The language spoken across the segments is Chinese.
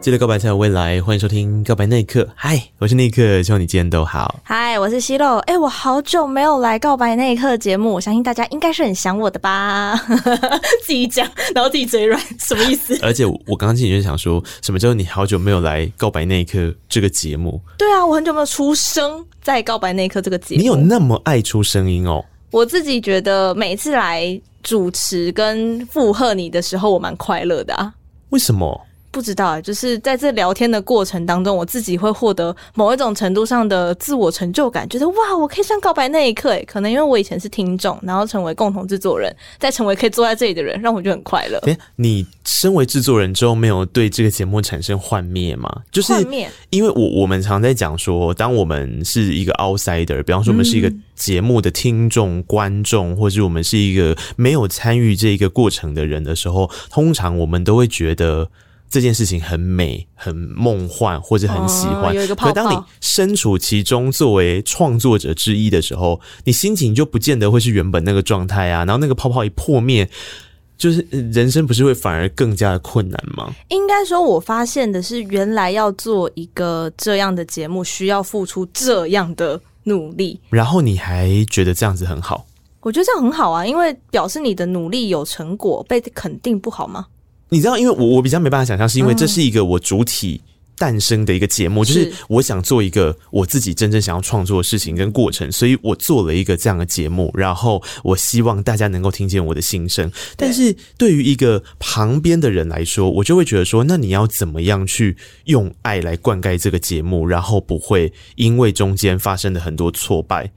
记得告白才有未来，欢迎收听《告白那一刻》。嗨，我是那一刻，希望你今天都好。嗨，我是希肉。哎、欸，我好久没有来《告白那一刻》节目，我相信大家应该是很想我的吧？自己讲，然后自己嘴软，什么意思？而且我刚刚进去就想说，什么叫你好久没有来《告白那一刻》这个节目？对啊，我很久没有出声在《告白那一刻》这个节目。你有那么爱出声音哦？我自己觉得每次来主持跟附和你的时候，我蛮快乐的啊。为什么？不知道，就是在这聊天的过程当中，我自己会获得某一种程度上的自我成就感，觉得哇，我可以上告白那一刻哎，可能因为我以前是听众，然后成为共同制作人，再成为可以坐在这里的人，让我就很快乐。哎，你身为制作人之后，没有对这个节目产生幻灭吗？就是幻灭，因为我我们常在讲说，当我们是一个 outsider，比方说我们是一个节目的听众、嗯、观众，或者我们是一个没有参与这一个过程的人的时候，通常我们都会觉得。这件事情很美、很梦幻，或者很喜欢。有一个泡泡。可当你身处其中，作为创作者之一的时候，你心情就不见得会是原本那个状态啊。然后那个泡泡一破灭，就是人生不是会反而更加的困难吗？应该说，我发现的是，原来要做一个这样的节目，需要付出这样的努力。然后你还觉得这样子很好？我觉得这样很好啊，因为表示你的努力有成果，被肯定，不好吗？你知道，因为我我比较没办法想象，是因为这是一个我主体诞生的一个节目，嗯，就是我想做一个我自己真正想要创作的事情跟过程，所以我做了一个这样的节目，然后我希望大家能够听见我的心声。但是对于一个旁边的人来说，我就会觉得说，那你要怎么样去用爱来灌溉这个节目，然后不会因为中间发生的很多挫败。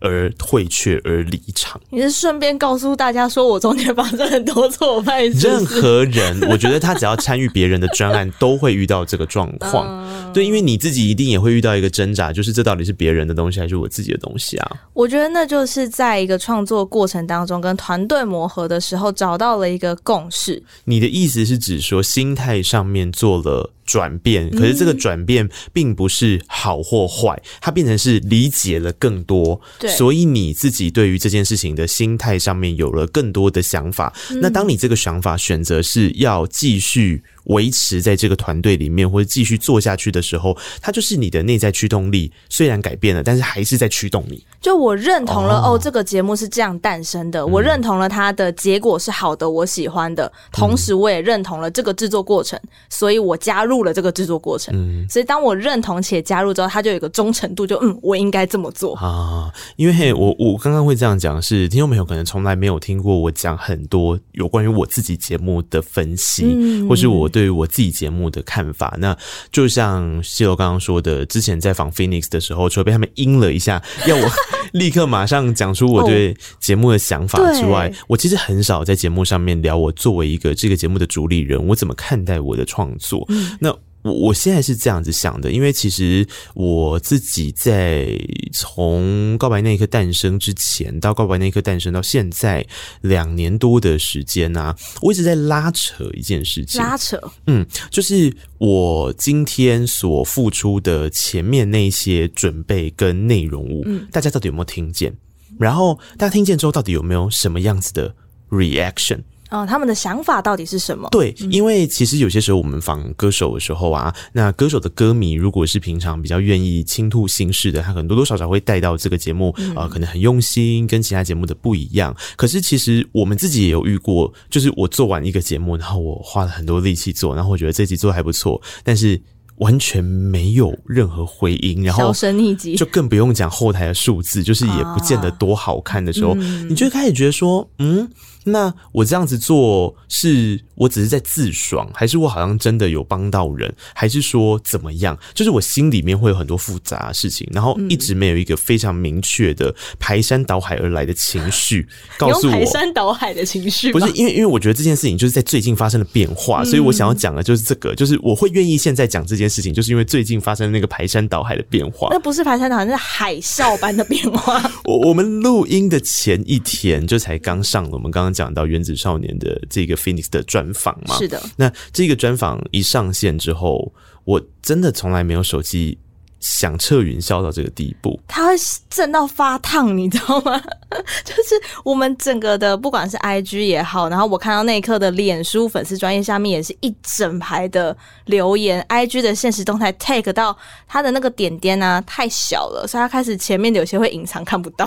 而退却而离场，你是顺便告诉大家说，我中间发生很多挫败。任何人，我觉得他只要参与别人的专案，都会遇到这个状况。嗯。对，因为你自己一定也会遇到一个挣扎，就是这到底是别人的东西还是我自己的东西啊？我觉得那就是在一个创作过程当中，跟团队磨合的时候，找到了一个共识。你的意思是指说，心态上面做了转变，可是这个转变并不是好或坏，它变成是理解了更多，所以你自己对于这件事情的心态上面有了更多的想法。那当你这个想法选择是要继续维持在这个团队里面，或者继续做下去的时候，它就是你的内在驱动力。虽然改变了，但是还是在驱动你。就我认同了哦，哦，这个节目是这样诞生的，我认同了它的结果是好的，我喜欢的。同时，我也认同了这个制作过程，所以我加入了这个制作过程。嗯，所以当我认同且加入之后，它就有一个忠诚度就，就嗯，我应该这么做啊。因为嘿，我我刚刚会这样讲，是听众朋友可能从来没有听过我讲很多有关于我自己节目的分析，嗯，或是我对于我自己节目的看法。那就像西罗刚刚说的，之前在访 Phoenix 的时候，除了被他们阴了一下，要我。立刻马上讲出我对节目的想法之外，我其实很少在节目上面聊我作为一个这个节目的主理人，我怎么看待我的创作。那我我现在是这样子想的，因为其实我自己在从告白那一刻诞生之前到告白那一刻诞生到现在两年多的时间啊，我一直在拉扯一件事情。拉扯，嗯，就是我今天所付出的前面那些准备跟内容物，嗯，大家到底有没有听见？然后大家听见之后，到底有没有什么样子的 reaction？哦，他们的想法到底是什么？对，因为其实有些时候我们访歌手的时候啊，那歌手的歌迷如果是平常比较愿意倾吐心事的，他可能多多少少会带到这个节目啊、呃，可能很用心，跟其他节目的不一样。可是其实我们自己也有遇过，就是我做完一个节目，然后我花了很多力气做，然后我觉得这集做的还不错，但是完全没有任何回音，然后销声匿迹，就更不用讲后台的数字，就是也不见得多好看的时候，你就开始觉得说，嗯。那我这样子做，是我只是在自爽，还是我好像真的有帮到人，还是说怎么样？就是我心里面会有很多复杂的事情，然后一直没有一个非常明确的排山倒海而来的情绪，告诉我排山倒海的情绪。不是因为，因为我觉得这件事情就是在最近发生了变化，所以我想要讲的就是这个，就是我会愿意现在讲这件事情，就是因为最近发生那个排山倒海的变化。那不是排山倒海，那是海啸般的变化。我我们录音的前一天就才刚上了，我们刚刚。讲到原子少年的这个 Phoenix 的专访嘛？是的。那这个专访一上线之后，我真的从来没有手机响彻云霄到这个地步，它会震到发烫，你知道吗？就是我们整个的，不管是 IG 也好，然后我看到那一刻的脸书粉丝专业下面也是一整排的留言，IG 的现实动态 take 到它的那个点点啊太小了，所以它开始前面的有些会隐藏看不到，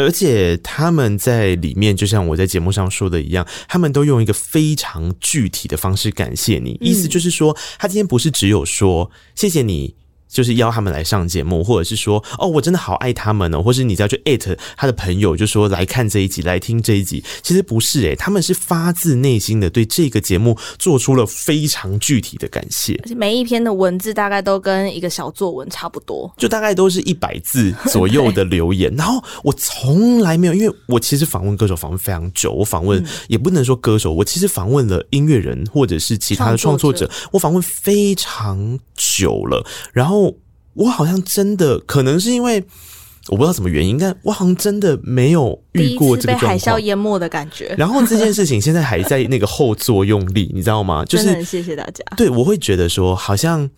而且他们在里面，就像我在节目上说的一样，他们都用一个非常具体的方式感谢你，意思就是说，他今天不是只有说谢谢你。就是邀他们来上节目，或者是说哦，我真的好爱他们哦，或是你只要去艾特他的朋友，就说来看这一集，来听这一集。其实不是诶，他们是发自内心的对这个节目做出了非常具体的感谢。而且每一篇的文字大概都跟一个小作文差不多，就大概都是一百字左右的留言。然后我从来没有，因为我其实访问歌手访问非常久，我访问也不能说歌手，我其实访问了音乐人或者是其他的创作者，我访问非常久了，然后。我好像真的可能是因为我不知道什么原因，但我好像真的没有遇过这个，被海啸淹没的感觉。然后这件事情现在还在那个后作用力，你知道吗？就是谢谢大家。对，我会觉得说，好像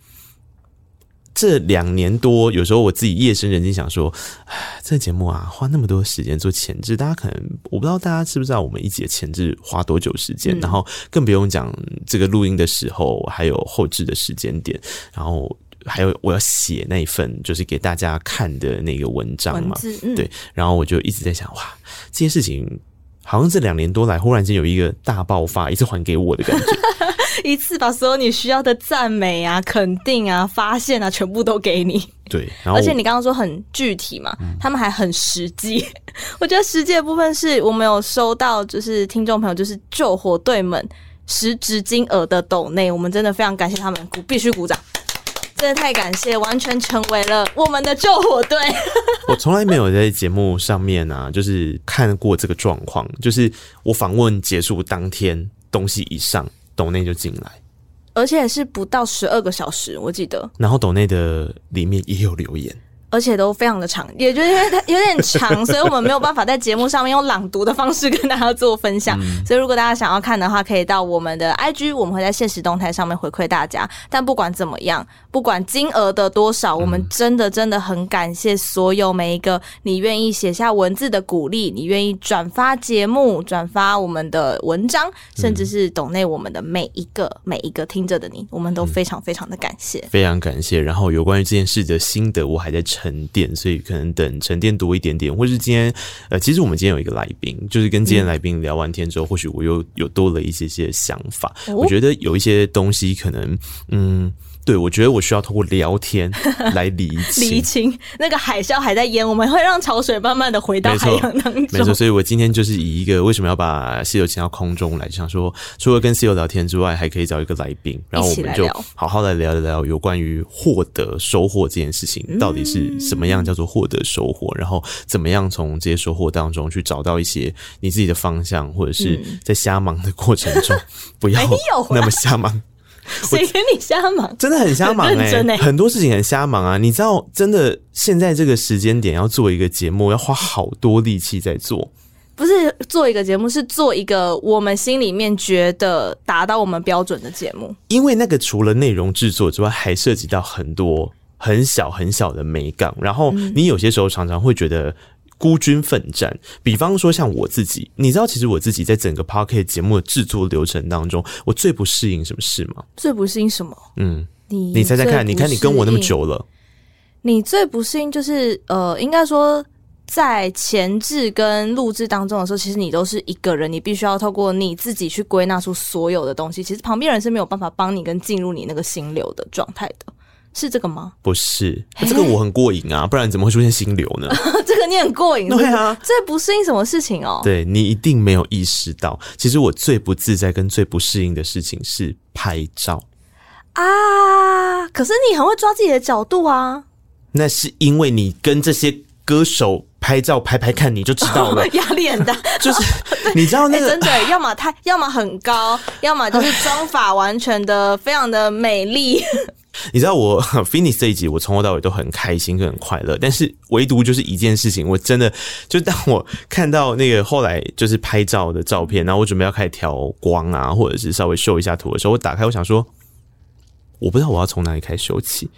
这两年多，有时候我自己夜深人静想说，哎，这个节目啊，花那么多时间做前置，大家可能我不知道大家知不知道我们一集的前置花多久时间，嗯、然后更不用讲这个录音的时候还有后置的时间点，然后。还有我要写那一份就是给大家看的那个文章嘛，嗯、对，然后我就一直在想，哇，这件事情好像这两年多来，忽然间有一个大爆发，一次还给我的感觉，一次把所有你需要的赞美啊、肯定啊、发现啊，全部都给你。对，而且你刚刚说很具体嘛，嗯、他们还很实际。我觉得实际的部分是我们有收到，就是听众朋友就是救火队们实质金额的抖内，我们真的非常感谢他们，鼓必须鼓掌。真的太感谢，完全成为了我们的救火队。我从来没有在节目上面啊，就是看过这个状况，就是我访问结束当天，东西一上，抖内就进来，而且是不到十二个小时，我记得。然后抖内的里面也有留言。而且都非常的长，也就是因为它 有点长，所以我们没有办法在节目上面用朗读的方式跟大家做分享。嗯、所以如果大家想要看的话，可以到我们的 IG，我们会在现实动态上面回馈大家。但不管怎么样，不管金额的多少，我们真的真的很感谢所有每一个你愿意写下文字的鼓励，你愿意转发节目、转发我们的文章，甚至是懂内我们的每一个每一个听着的你，我们都非常非常的感谢，非常感谢。然后有关于这件事的心得，我还在沉淀，所以可能等沉淀多一点点，或是今天，呃，其实我们今天有一个来宾，就是跟今天来宾聊完天之后，嗯、或许我又有多了一些些想法。哦、我觉得有一些东西可能，嗯。对，我觉得我需要通过聊天来理清，理清那个海啸还在淹，我们会让潮水慢慢的回到海洋当中。没错，所以我今天就是以一个为什么要把室友请到空中来，想说除了跟室友聊天之外，还可以找一个来宾，然后我们就好好的聊一聊有关于获得收获这件事情，到底是什么样叫做获得收获，然后怎么样从这些收获当中去找到一些你自己的方向，或者是在瞎忙的过程中不要 那么瞎忙。谁跟你瞎忙？真的很瞎忙哎、欸，很多事情很瞎忙啊！你知道，真的现在这个时间点要做一个节目，要花好多力气在做。不是做一个节目，是做一个我们心里面觉得达到我们标准的节目。因为那个除了内容制作之外，还涉及到很多很小很小的美感。然后你有些时候常常会觉得。孤军奋战，比方说像我自己，你知道，其实我自己在整个 Podcast 节目的制作流程当中，我最不适应什么事吗？最不适应什么？嗯，你你猜猜看，你看你跟我那么久了，你最不适应就是呃，应该说在前置跟录制当中的时候，其实你都是一个人，你必须要透过你自己去归纳出所有的东西，其实旁边人是没有办法帮你跟进入你那个心流的状态的。是这个吗？不是，这个我很过瘾啊，不然怎么会出现心流呢？这个你很过瘾，对啊，这不适应什么事情哦？对，你一定没有意识到，其实我最不自在跟最不适应的事情是拍照啊。可是你很会抓自己的角度啊。那是因为你跟这些歌手拍照拍拍看，你就知道了，压力很大。就是你知道那个，欸、真的，要么太，要么很高，要么就是妆法完全的非常的美丽。你知道我 finish 这一集，我从头到尾都很开心，跟很快乐。但是唯独就是一件事情，我真的就当我看到那个后来就是拍照的照片，然后我准备要开始调光啊，或者是稍微修一下图的时候，我打开，我想说，我不知道我要从哪里开始修起，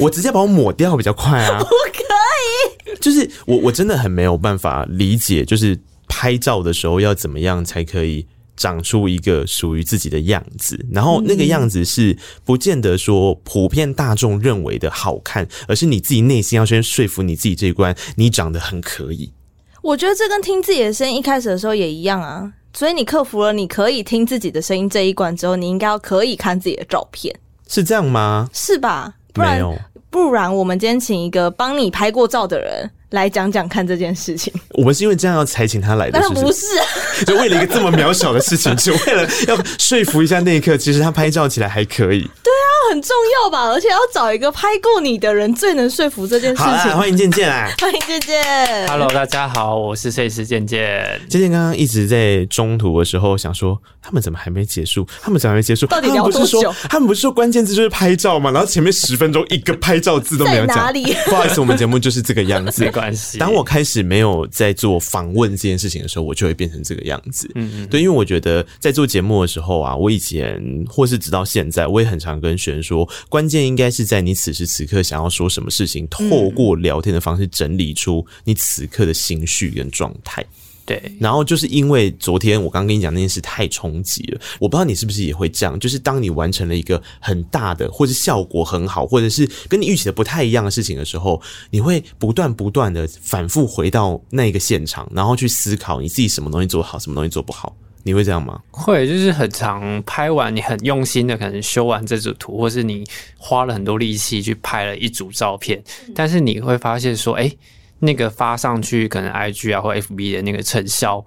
我直接把我抹掉比较快啊！不可以，就是我我真的很没有办法理解，就是拍照的时候要怎么样才可以长出一个属于自己的样子，然后那个样子是不见得说普遍大众认为的好看，而是你自己内心要先说服你自己这一关，你长得很可以。我觉得这跟听自己的声音一开始的时候也一样啊，所以你克服了你可以听自己的声音这一关之后，你应该要可以看自己的照片。是这样吗？是吧？不然，不然我们今天请一个帮你拍过照的人来讲讲看这件事情。我们是因为这样要才请他来的是不是？就为了一个这么渺小的事情，就为了要说服一下那一刻，其实他拍照起来还可以。对啊，很重要吧？而且要找一个拍过你的人，最能说服这件事情。好，欢迎健健啊！欢迎健健。Hello，大家好，我是摄影师健健。健健刚刚一直在中途的时候想说。他们怎么还没结束？他们怎么还没结束？到底聊多久？他们不是说关键字就是拍照吗？然后前面十分钟一个拍照字都没有讲。哪里？不好意思，我们节目就是这个样子。没关系。当我开始没有在做访问这件事情的时候，我就会变成这个样子。嗯嗯。对，因为我觉得在做节目的时候啊，我以前或是直到现在，我也很常跟学生说，关键应该是在你此时此刻想要说什么事情，透过聊天的方式整理出你此刻的心绪跟状态。对，然后就是因为昨天我刚刚跟你讲那件事太冲击了，我不知道你是不是也会这样，就是当你完成了一个很大的，或是效果很好，或者是跟你预期的不太一样的事情的时候，你会不断不断的反复回到那个现场，然后去思考你自己什么东西做好，什么东西做不好，你会这样吗？会，就是很常拍完，你很用心的可能修完这组图，或是你花了很多力气去拍了一组照片，但是你会发现说，哎。那个发上去可能 IG 啊或 FB 的那个成效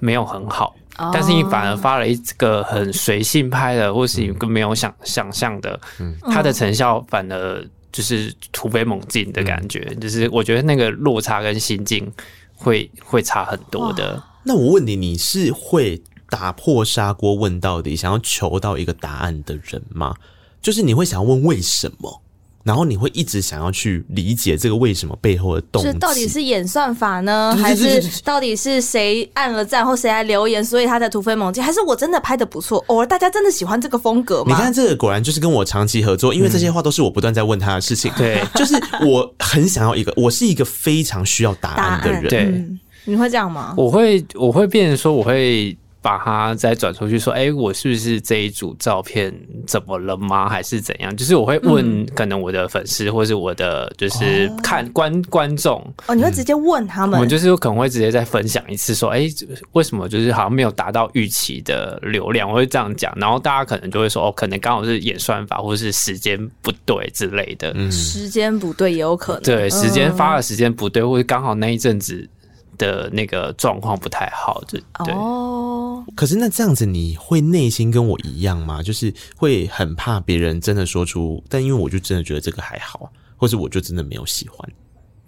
没有很好，oh. 但是你反而发了一个很随性拍的，或是一个没有想想象的，嗯，它的成效反而就是突飞猛进的感觉，嗯，就是我觉得那个落差跟心境会会差很多的。Oh. 那我问你，你是会打破砂锅问到底，想要求到一个答案的人吗？就是你会想要问为什么？然后你会一直想要去理解这个为什么背后的动机，到底是演算法呢，还是到底是谁按了赞或谁来留言，所以他才突飞猛进，还是我真的拍的不错，偶尔大家真的喜欢这个风格吗？你看这个果然就是跟我长期合作，因为这些话都是我不断在问他的事情。对，就是我很想要一个，我是一个非常需要答案的人。对、嗯，你会这样吗？我会，我会变成说我会。把它再转出去说，哎、欸，我是不是这一组照片怎么了吗？还是怎样？就是我会问，可能我的粉丝或是我的就是看观、嗯、观众哦，你会直接问他们？我就是可能会直接再分享一次，说，哎、欸，为什么就是好像没有达到预期的流量？我会这样讲，然后大家可能就会说，哦，可能刚好是演算法或是时间不对之类的。嗯，时间不对也有可能，对，时间发的时间不对，或者刚好那一阵子。的那个状况不太好，就对。哦，可是那这样子，你会内心跟我一样吗？就是会很怕别人真的说出，但因为我就真的觉得这个还好，或是我就真的没有喜欢。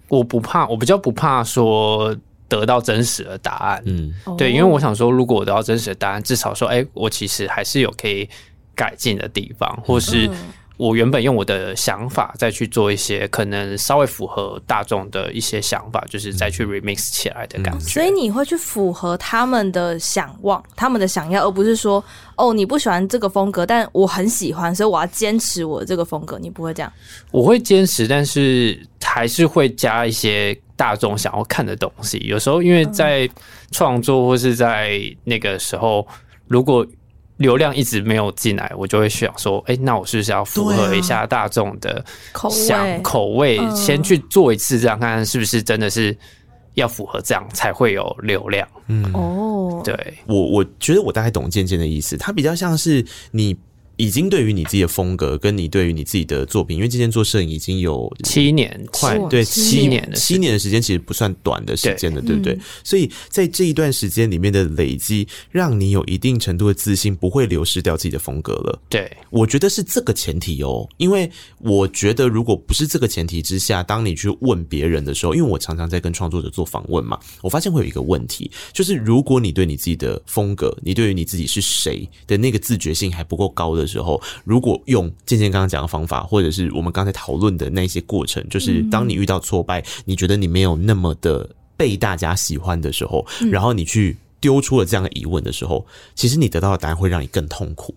我不怕，我比较不怕说得到真实的答案。嗯，对，因为我想说，如果我得到真实的答案，至少说，哎，我其实还是有可以改进的地方，或是。嗯我原本用我的想法再去做一些可能稍微符合大众的一些想法，就是再去 remix 起来的感觉。所以你会去符合他们的想望、他们的想要，而不是说哦，你不喜欢这个风格，但我很喜欢，所以我要坚持我的这个风格。你不会这样？我会坚持，但是还是会加一些大众想要看的东西。有时候因为在创作或是在那个时候，如果流量一直没有进来，我就会想说，哎、欸，那我是不是要符合一下大众的想口味，先去做一次，这样看看是不是真的是要符合这样才会有流量。嗯，哦，对，我我觉得我大概懂健健的意思，它比较像是你。已经对于你自己的风格，跟你对于你自己的作品，因为今天做摄影已经有七年，快对七年。七年的时间，其实不算短的时间了，对。不对？所以在这一段时间里面的累积，让你有一定程度的自信，不会流失掉自己的风格了。对，我觉得是这个前提哦，因为我觉得如果不是这个前提之下，当你去问别人的时候，因为我常常在跟创作者做访问嘛，我发现会有一个问题，就是如果你对你自己的风格，你对于你自己是谁的那个自觉性还不够高的时候，如果用健健刚刚讲的方法，或者是我们刚才讨论的那些过程，就是当你遇到挫败，你觉得你没有那么的被大家喜欢的时候，然后你去丢出了这样的疑问的时候，其实你得到的答案会让你更痛苦，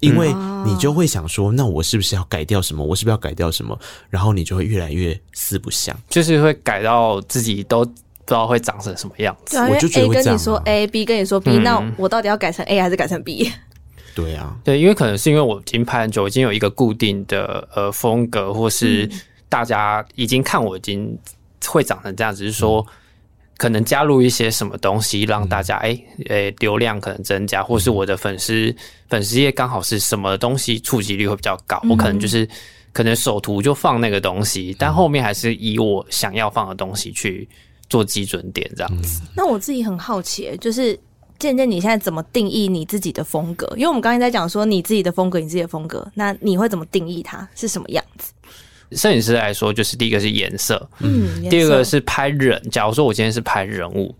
因为你就会想说，那我是不是要改掉什么？我是不是要改掉什么？然后你就会越来越四不像，就是会改到自己都不知道会长成什么样子。对啊，我就觉得跟你说 A，B 跟你说 B，嗯那我到底要改成 A 还是改成 B？对啊，对，因为可能是因为我已经拍很久，已经有一个固定的呃风格，或是大家已经看我已经会长成这样，只是说可能加入一些什么东西，让大家哎诶流量可能增加，或是我的粉丝粉丝页刚好是什么东西触及率会比较高，我可能就是可能首图就放那个东西，但后面还是以我想要放的东西去做基准点这样子。那我自己很好奇，就是。渐渐，你现在怎么定义你自己的风格？因为我们刚才在讲说你自己的风格，你自己的风格，那你会怎么定义它是什么样子？摄影师来说，就是第一个是颜色，嗯，第二个是拍人。假如说我今天是拍人物，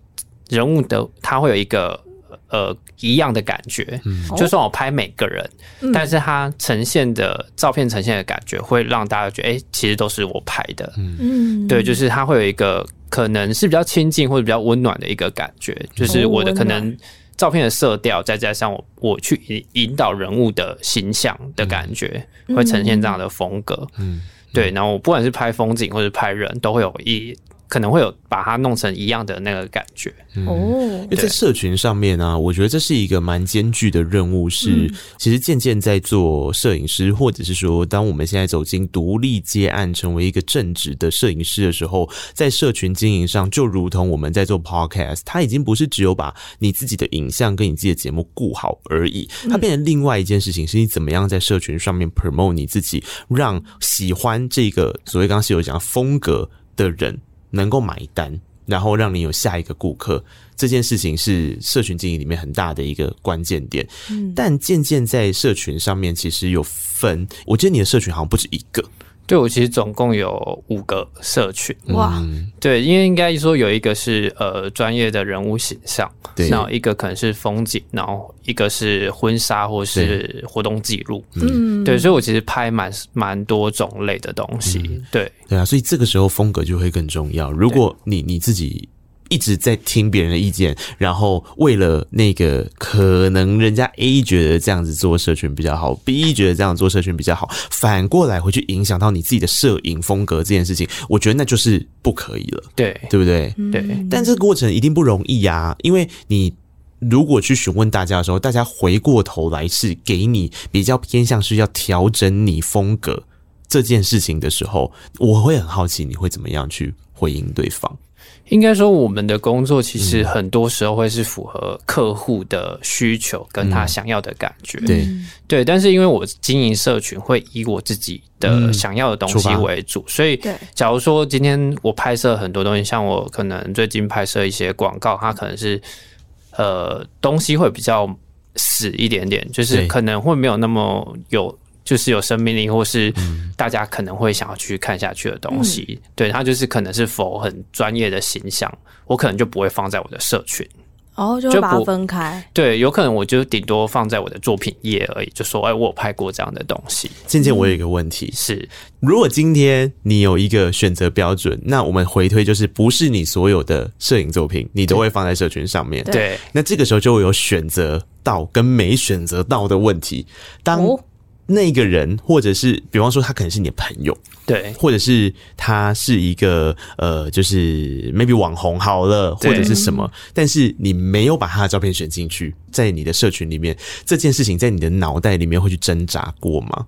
人物的他会有一个呃一样的感觉，嗯、就算我拍每个人，嗯、但是他呈现的照片呈现的感觉会让大家觉得，哎、欸，其实都是我拍的，嗯，对，就是他会有一个。可能是比较亲近或者比较温暖的一个感觉，就是我的可能照片的色调，再加上我我去引引导人物的形象的感觉，会呈现这样的风格。嗯，对。然后我不管是拍风景或者拍人，都会有一。可能会有把它弄成一样的那个感觉哦，因为在社群上面呢、啊，我觉得这是一个蛮艰巨的任务。是，其实渐渐在做摄影师，或者是说，当我们现在走进独立接案，成为一个正职的摄影师的时候，在社群经营上，就如同我们在做 podcast，它已经不是只有把你自己的影像跟你自己的节目顾好而已，它变成另外一件事情，是你怎么样在社群上面 promote 你自己，让喜欢这个所谓刚刚是有讲风格的人。能够买单，然后让你有下一个顾客，这件事情是社群经营里面很大的一个关键点。嗯，但渐渐在社群上面，其实有分，我记得你的社群好像不止一个。对，我其实总共有五个社群哇，对，因为应该说有一个是呃专业的人物形象，对，然后一个可能是风景，然后一个是婚纱或是活动记录，嗯，对，所以我其实拍蛮蛮多种类的东西，嗯、对，对啊，所以这个时候风格就会更重要。如果你你自己。一直在听别人的意见，然后为了那个可能人家 A 觉得这样子做社群比较好，B 觉得这样做社群比较好，反过来回去影响到你自己的摄影风格这件事情，我觉得那就是不可以了，对，对不对？对。但这个过程一定不容易呀，因为你如果去询问大家的时候，大家回过头来是给你比较偏向是要调整你风格这件事情的时候，我会很好奇你会怎么样去回应对方。应该说，我们的工作其实很多时候会是符合客户的需求跟他想要的感觉。嗯、对对，但是因为我经营社群会以我自己的想要的东西为主，嗯、所以假如说今天我拍摄很多东西，像我可能最近拍摄一些广告，它可能是呃东西会比较死一点点，就是可能会没有那么有。就是有生命力，或是大家可能会想要去看下去的东西，嗯、对，它就是可能是否很专业的形象，我可能就不会放在我的社群，哦，就把它分开。对，有可能我就顶多放在我的作品页而已，就说，哎，我有拍过这样的东西。渐渐，我有一个问题、嗯、是，如果今天你有一个选择标准，那我们回推就是，不是你所有的摄影作品，你都会放在社群上面。对，那这个时候就会有选择到跟没选择到的问题。当、哦那个人，或者是比方说他可能是你的朋友，对，或者是他是一个呃，就是 maybe 网红好了，或者是什么，但是你没有把他的照片选进去，在你的社群里面，这件事情在你的脑袋里面会去挣扎过吗？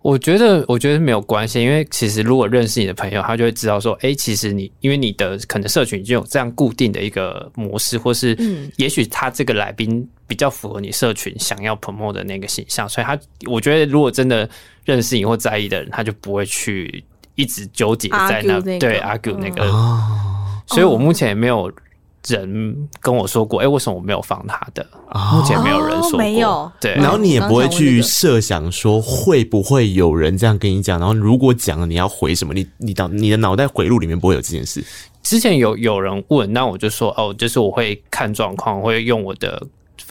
我觉得，我觉得没有关系，因为其实如果认识你的朋友，他就会知道说，哎、欸，其实你因为你的可能社群已经有这样固定的一个模式，或是，嗯，也许他这个来宾比较符合你社群想要 promote 的那个形象，所以他，我觉得如果真的认识你或在意的人，他就不会去一直纠结在那，那个、对 argue 那个，哦、所以我目前也没有。人跟我说过，哎、欸，为什么我没有放他的？目前没有人说过，哦、没有。对，然后你也不会去设想说会不会有人这样跟你讲，然后如果讲了，你要回什么？你你脑你的脑袋回路里面不会有这件事。之前有有人问，那我就说，哦，就是我会看状况，我会用我的。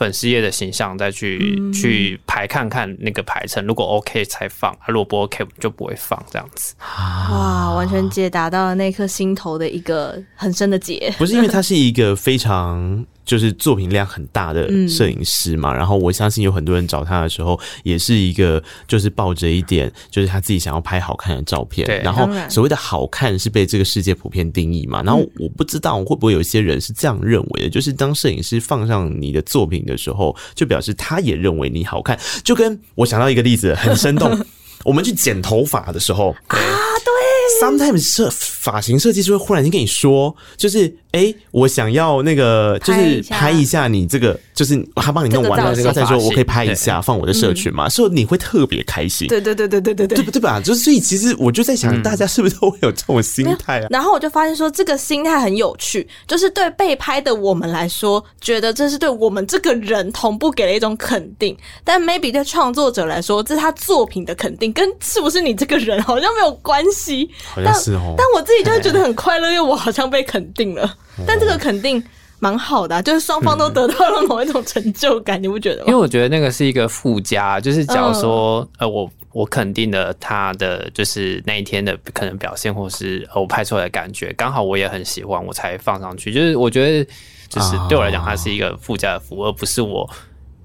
粉丝页的形象再去、嗯、去排看看那个排程，如果 OK 才放，如果不 OK 就不会放这样子。哇，完全解答到了那颗心头的一个很深的结。不是因为它是一个非常就是作品量很大的摄影师嘛，嗯、然后我相信有很多人找他的时候，也是一个就是抱着一点，就是他自己想要拍好看的照片。对，然后所谓的好看是被这个世界普遍定义嘛。然后我不知道会不会有一些人是这样认为的，就是当摄影师放上你的作品的时候，就表示他也认为你好看。就跟我想到一个例子，很生动。我们去剪头发的时候啊，对，sometimes 设发型设计师会忽然间跟你说，就是。哎、欸，我想要那个，就是拍一下你这个，就是他帮你弄完了，这个再说我可以拍一下放我的社群嘛，所以你会特别开心。对对对对对对对，对不对吧？就是所以其实我就在想，大家是不是都会有这种心态啊？然后我就发现说，这个心态很有趣，就是对被拍的我们来说，觉得这是对我们这个人同步给了一种肯定，但 maybe 对创作者来说，这是他作品的肯定，跟是不是你这个人好像没有关系。好像是哦，但我自己就会觉得很快乐，因为我好像被肯定了。但这个肯定蛮好的，啊，就是双方都得到了某一种成就感，嗯、你不觉得吗？因为我觉得那个是一个附加，就是假如说，呃，我我肯定了他的就是那一天的可能表现，或是我拍出来的感觉，刚好我也很喜欢，我才放上去。就是我觉得，就是对我来讲，它是一个附加的服务，而不是我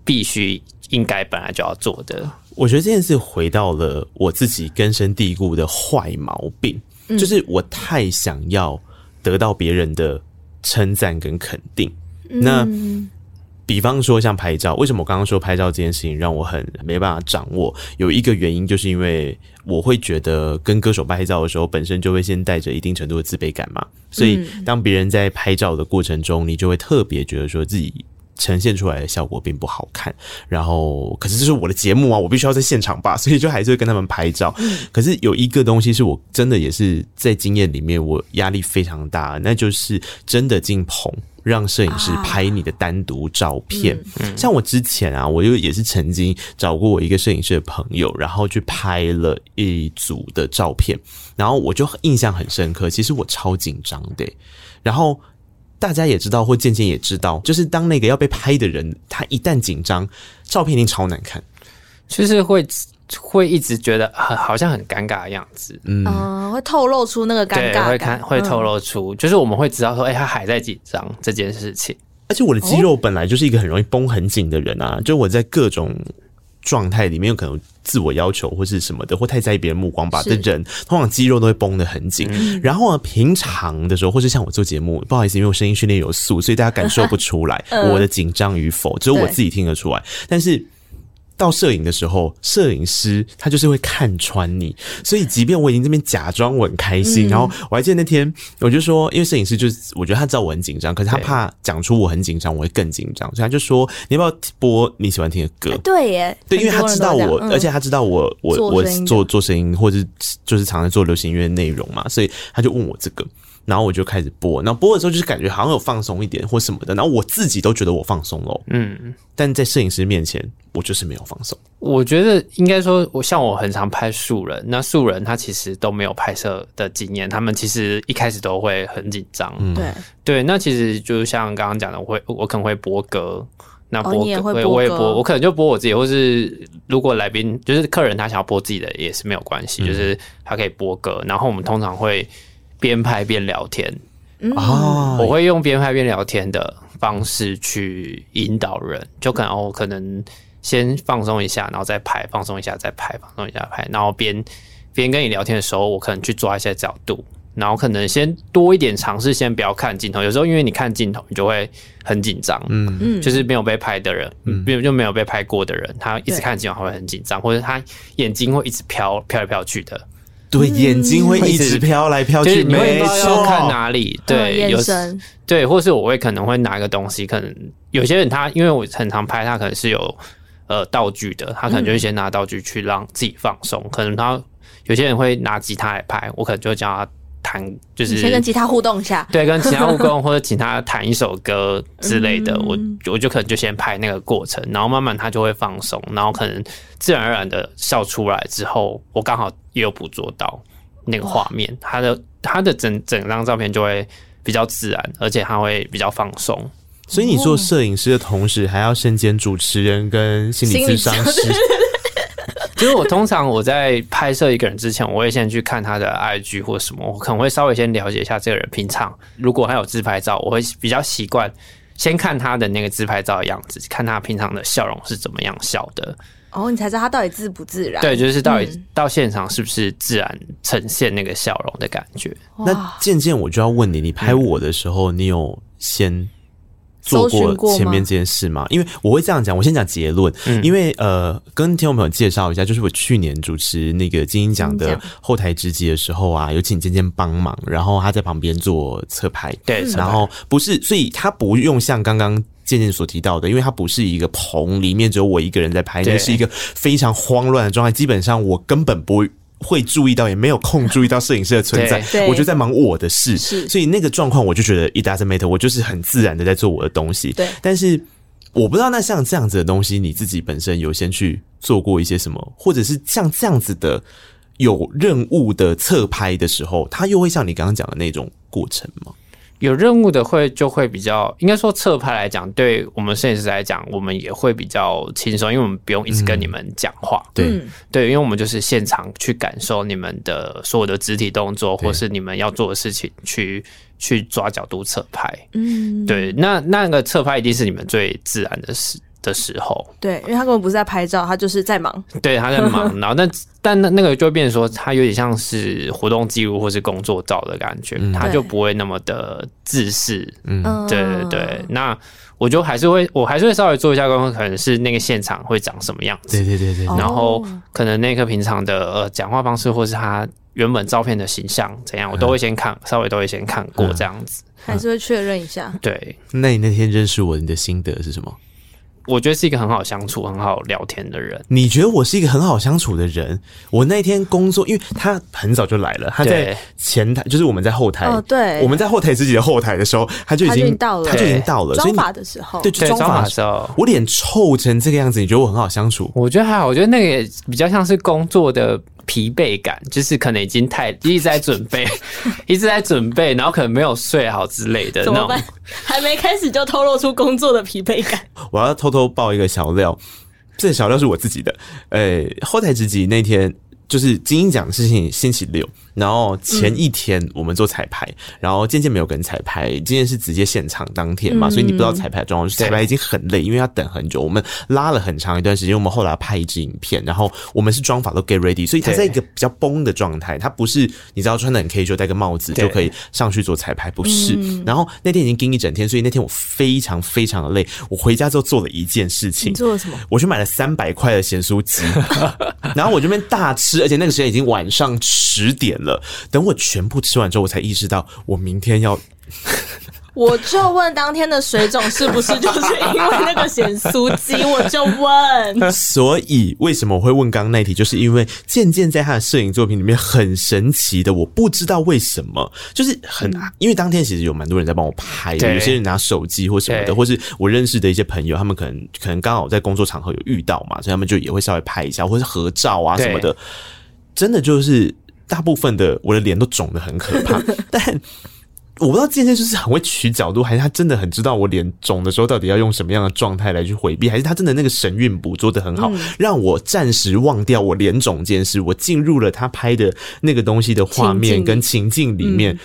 必须应该本来就要做的。我觉得这件事回到了我自己根深蒂固的坏毛病，就是我太想要得到别人的。称赞跟肯定，那比方说像拍照，为什么我刚刚说拍照这件事情让我很没办法掌握？有一个原因就是因为我会觉得跟歌手拍照的时候，本身就会先带着一定程度的自卑感嘛，所以当别人在拍照的过程中，你就会特别觉得说自己。呈现出来的效果并不好看，然后可是这是我的节目啊，我必须要在现场吧，所以就还是会跟他们拍照。可是有一个东西是我真的也是在经验里面，我压力非常大，那就是真的进棚让摄影师拍你的单独照片。像我之前啊，我就也是曾经找过我一个摄影师的朋友，然后去拍了一组的照片，然后我就印象很深刻。其实我超紧张的，然后。大家也知道，或渐渐也知道，就是当那个要被拍的人，他一旦紧张，照片一定超难看，就是会会一直觉得很好像很尴尬的样子，嗯、呃，会透露出那个尴尬，会看会透露出，嗯、就是我们会知道说，哎、欸，他还在紧张这件事情，而且我的肌肉本来就是一个很容易绷很紧的人啊，就我在各种。状态里面有可能自我要求或是什么的，或太在意别人目光吧的人，通常肌肉都会绷得很紧。嗯、然后呢，平常的时候，或是像我做节目，不好意思，因为我声音训练有素，所以大家感受不出来 我的紧张与否，只有我自己听得出来。但是。到摄影的时候，摄影师他就是会看穿你，所以即便我已经这边假装我很开心，嗯、然后我还记得那天，我就说，因为摄影师就是我觉得他知道我很紧张，可是他怕讲出我很紧张，我会更紧张，所以他就说，你要不要播你喜欢听的歌？对耶，对，因为他知道我，而且他知道我，我我做做声音，或者就是常常做流行音乐内容嘛，所以他就问我这个。然后我就开始播，然后播的时候就是感觉好像有放松一点或什么的，然后我自己都觉得我放松了，嗯，但在摄影师面前，我就是没有放松。我觉得应该说，我像我很常拍素人，那素人他其实都没有拍摄的经验，他们其实一开始都会很紧张，嗯、对对。那其实就像刚刚讲的，我会我可能会播歌，那播歌，我、也播，我可能就播我自己，或是如果来宾就是客人他想要播自己的也是没有关系，嗯、就是他可以播歌，然后我们通常会。边拍边聊天。啊，我会用边拍边聊天的方式去引导人，就可能我可能先放松一下，然后再拍，放松一下再拍，放松一下拍，然后边边跟你聊天的时候，我可能去抓一些角度，然后可能先多一点尝试，先不要看镜头。有时候因为你看镜头，你就会很紧张，嗯。嗯，就是没有被拍的人，嗯，就没有被拍过的人，他一直看镜头他会很紧张，或者他眼睛会一直飘飘来飘去的。对，眼睛会一直飘来飘去，你会不知道要看哪里。对，有对，或是我会可能会拿一个东西，可能有些人他因为我很常拍，他可能是有呃道具的，他可能就会先拿道具去让自己放松。可能他有些人会拿吉他来拍，我可能就会叫他。弹就是先跟吉他互动一下，对，跟吉他互动 或者请他弹一首歌之类的，我我就可能就先拍那个过程，然后慢慢他就会放松，然后可能自然而然的笑出来之后，我刚好也有捕捉到那个画面，他的他的整整张照片就会比较自然，而且他会比较放松。所以你做摄影师的同时，还要身兼主持人跟心理咨商师。就是我通常我在拍摄一个人之前，我会先去看他的 IG 或什么，我可能会稍微先了解一下这个人平常，如果他有自拍照，我会比较习惯先看他的那个自拍照的样子，看他平常的笑容是怎么样笑的。哦，你才知道他到底自不自然。对，就是到底到现场是不是自然呈现那个笑容的感觉。嗯、那渐渐我就要问你，你拍我的时候，你有先做过前面这件事吗？吗因为我会这样讲，我先讲结论。嗯、因为呃，跟听众朋友介绍一下，就是我去年主持那个金鹰奖的后台直击的时候啊，有请尖尖帮忙，然后他在旁边做侧拍。对，然后不是，所以他不用像刚刚。渐渐所提到的，因为它不是一个棚，里面只有我一个人在拍，那是一个非常慌乱的状态。基本上我根本不会注意到，也没有空注意到摄影师的存在，我就在忙我的事。所以那个状况，我就觉得 it doesn't matter，我就是很自然的在做我的东西。对，但是我不知道，那像这样子的东西，你自己本身有先去做过一些什么，或者是像这样子的有任务的侧拍的时候，它又会像你刚刚讲的那种过程吗？有任务的会就会比较，应该说侧拍来讲，对我们摄影师来讲，我们也会比较轻松，因为我们不用一直跟你们讲话。嗯、对对，因为我们就是现场去感受你们的所有的肢体动作，或是你们要做的事情去，去去抓角度侧拍。嗯，对，那那个侧拍一定是你们最自然的事。的时候，对，因为他根本不是在拍照，他就是在忙。对，他在忙，然后但但那那个就会变成说，他有点像是活动记录或是工作照的感觉，嗯、他就不会那么的自私。嗯，对对对。那我就还是会，我还是会稍微做一下功课，可能是那个现场会长什么样子。对对对对。然后可能那个平常的呃讲话方式，或是他原本照片的形象怎样，我都会先看，嗯、稍微都会先看过这样子，还是会确认一下。对。那你那天认识我，你的心得是什么？我觉得是一个很好相处、很好聊天的人。你觉得我是一个很好相处的人？我那天工作，因为他很早就来了，他在前台，就是我们在后台。哦，对，我们在后台自己的后台的时候，他就已经到了，他就已经到了。妆发的时候，对，妆发的时候，我脸臭成这个样子，你觉得我很好相处？我觉得还好，我觉得那个也比较像是工作的。疲惫感就是可能已经太一直在准备，一直在准备，然后可能没有睡好之类的。怎么办？还没开始就透露出工作的疲惫感。我要偷偷爆一个小料，这个小料是我自己的。呃、欸，后台直击那天就是金鹰奖的事情，星期六。然后前一天我们做彩排，嗯、然后渐渐没有跟彩排，今天是直接现场当天嘛，嗯、所以你不知道彩排的状况。彩排已经很累，因为要等很久，我们拉了很长一段时间。我们后来要拍一支影片，然后我们是妆法都 get ready，所以他在一个比较崩的状态，他不是你知道穿的很 K 就戴个帽子就可以上去做彩排，不是。嗯、然后那天已经盯一整天，所以那天我非常非常的累。我回家之后做了一件事情，你做了什么？我去买了三百块的咸酥鸡，然后我这边大吃，而且那个时间已经晚上十点了。等我全部吃完之后，我才意识到我明天要。我就问当天的水肿是不是就是因为那个咸酥鸡？我就问。所以为什么我会问刚刚那题？就是因为渐渐在他的摄影作品里面很神奇的，我不知道为什么，就是很因为当天其实有蛮多人在帮我拍，有些人拿手机或什么的，或是我认识的一些朋友，他们可能可能刚好在工作场合有遇到嘛，所以他们就也会稍微拍一下，或是合照啊什么的。真的就是。大部分的我的脸都肿的很可怕，但我不知道渐渐就是很会取角度，还是他真的很知道我脸肿的时候到底要用什么样的状态来去回避，还是他真的那个神韵捕捉的很好，让我暂时忘掉我脸肿这件事，我进入了他拍的那个东西的画面跟情境里面，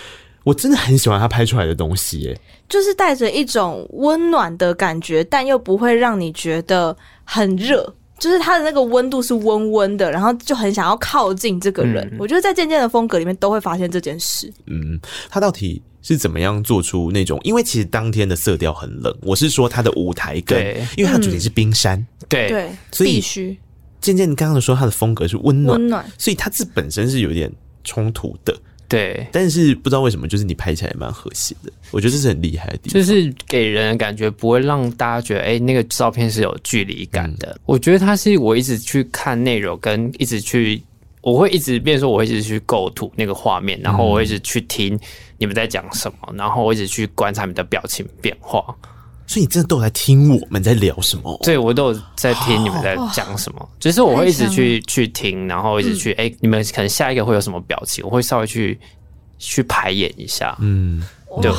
我真的很喜欢他拍出来的东西，哎，就是带着一种温暖的感觉，但又不会让你觉得很热。就是他的那个温度是温温的，然后就很想要靠近这个人。嗯、我觉得在渐渐的风格里面都会发现这件事。嗯，他到底是怎么样做出那种？因为其实当天的色调很冷，我是说它的舞台跟，对因为它主题是冰山，嗯、对对，所以必须。渐渐刚刚的说它的风格是温暖，温暖，所以它这本身是有点冲突的。对，但是不知道为什么，就是你拍起来蛮和谐的，我觉得这是很厉害的地方，就是给人的感觉不会让大家觉得，哎、欸，那个照片是有距离感的。嗯、我觉得它是我一直去看内容，跟一直去，我会一直变说，我会一直去构图那个画面，然后我会一直去听你们在讲什么，然后我一直去观察你们的表情变化。所以你真的都有在听我们在聊什么？对，我都有在听你们在讲什么。就是我会一直去去听，然后一直去哎、欸，你们可能下一个会有什么表情？我会稍微去去排演一下。嗯，对。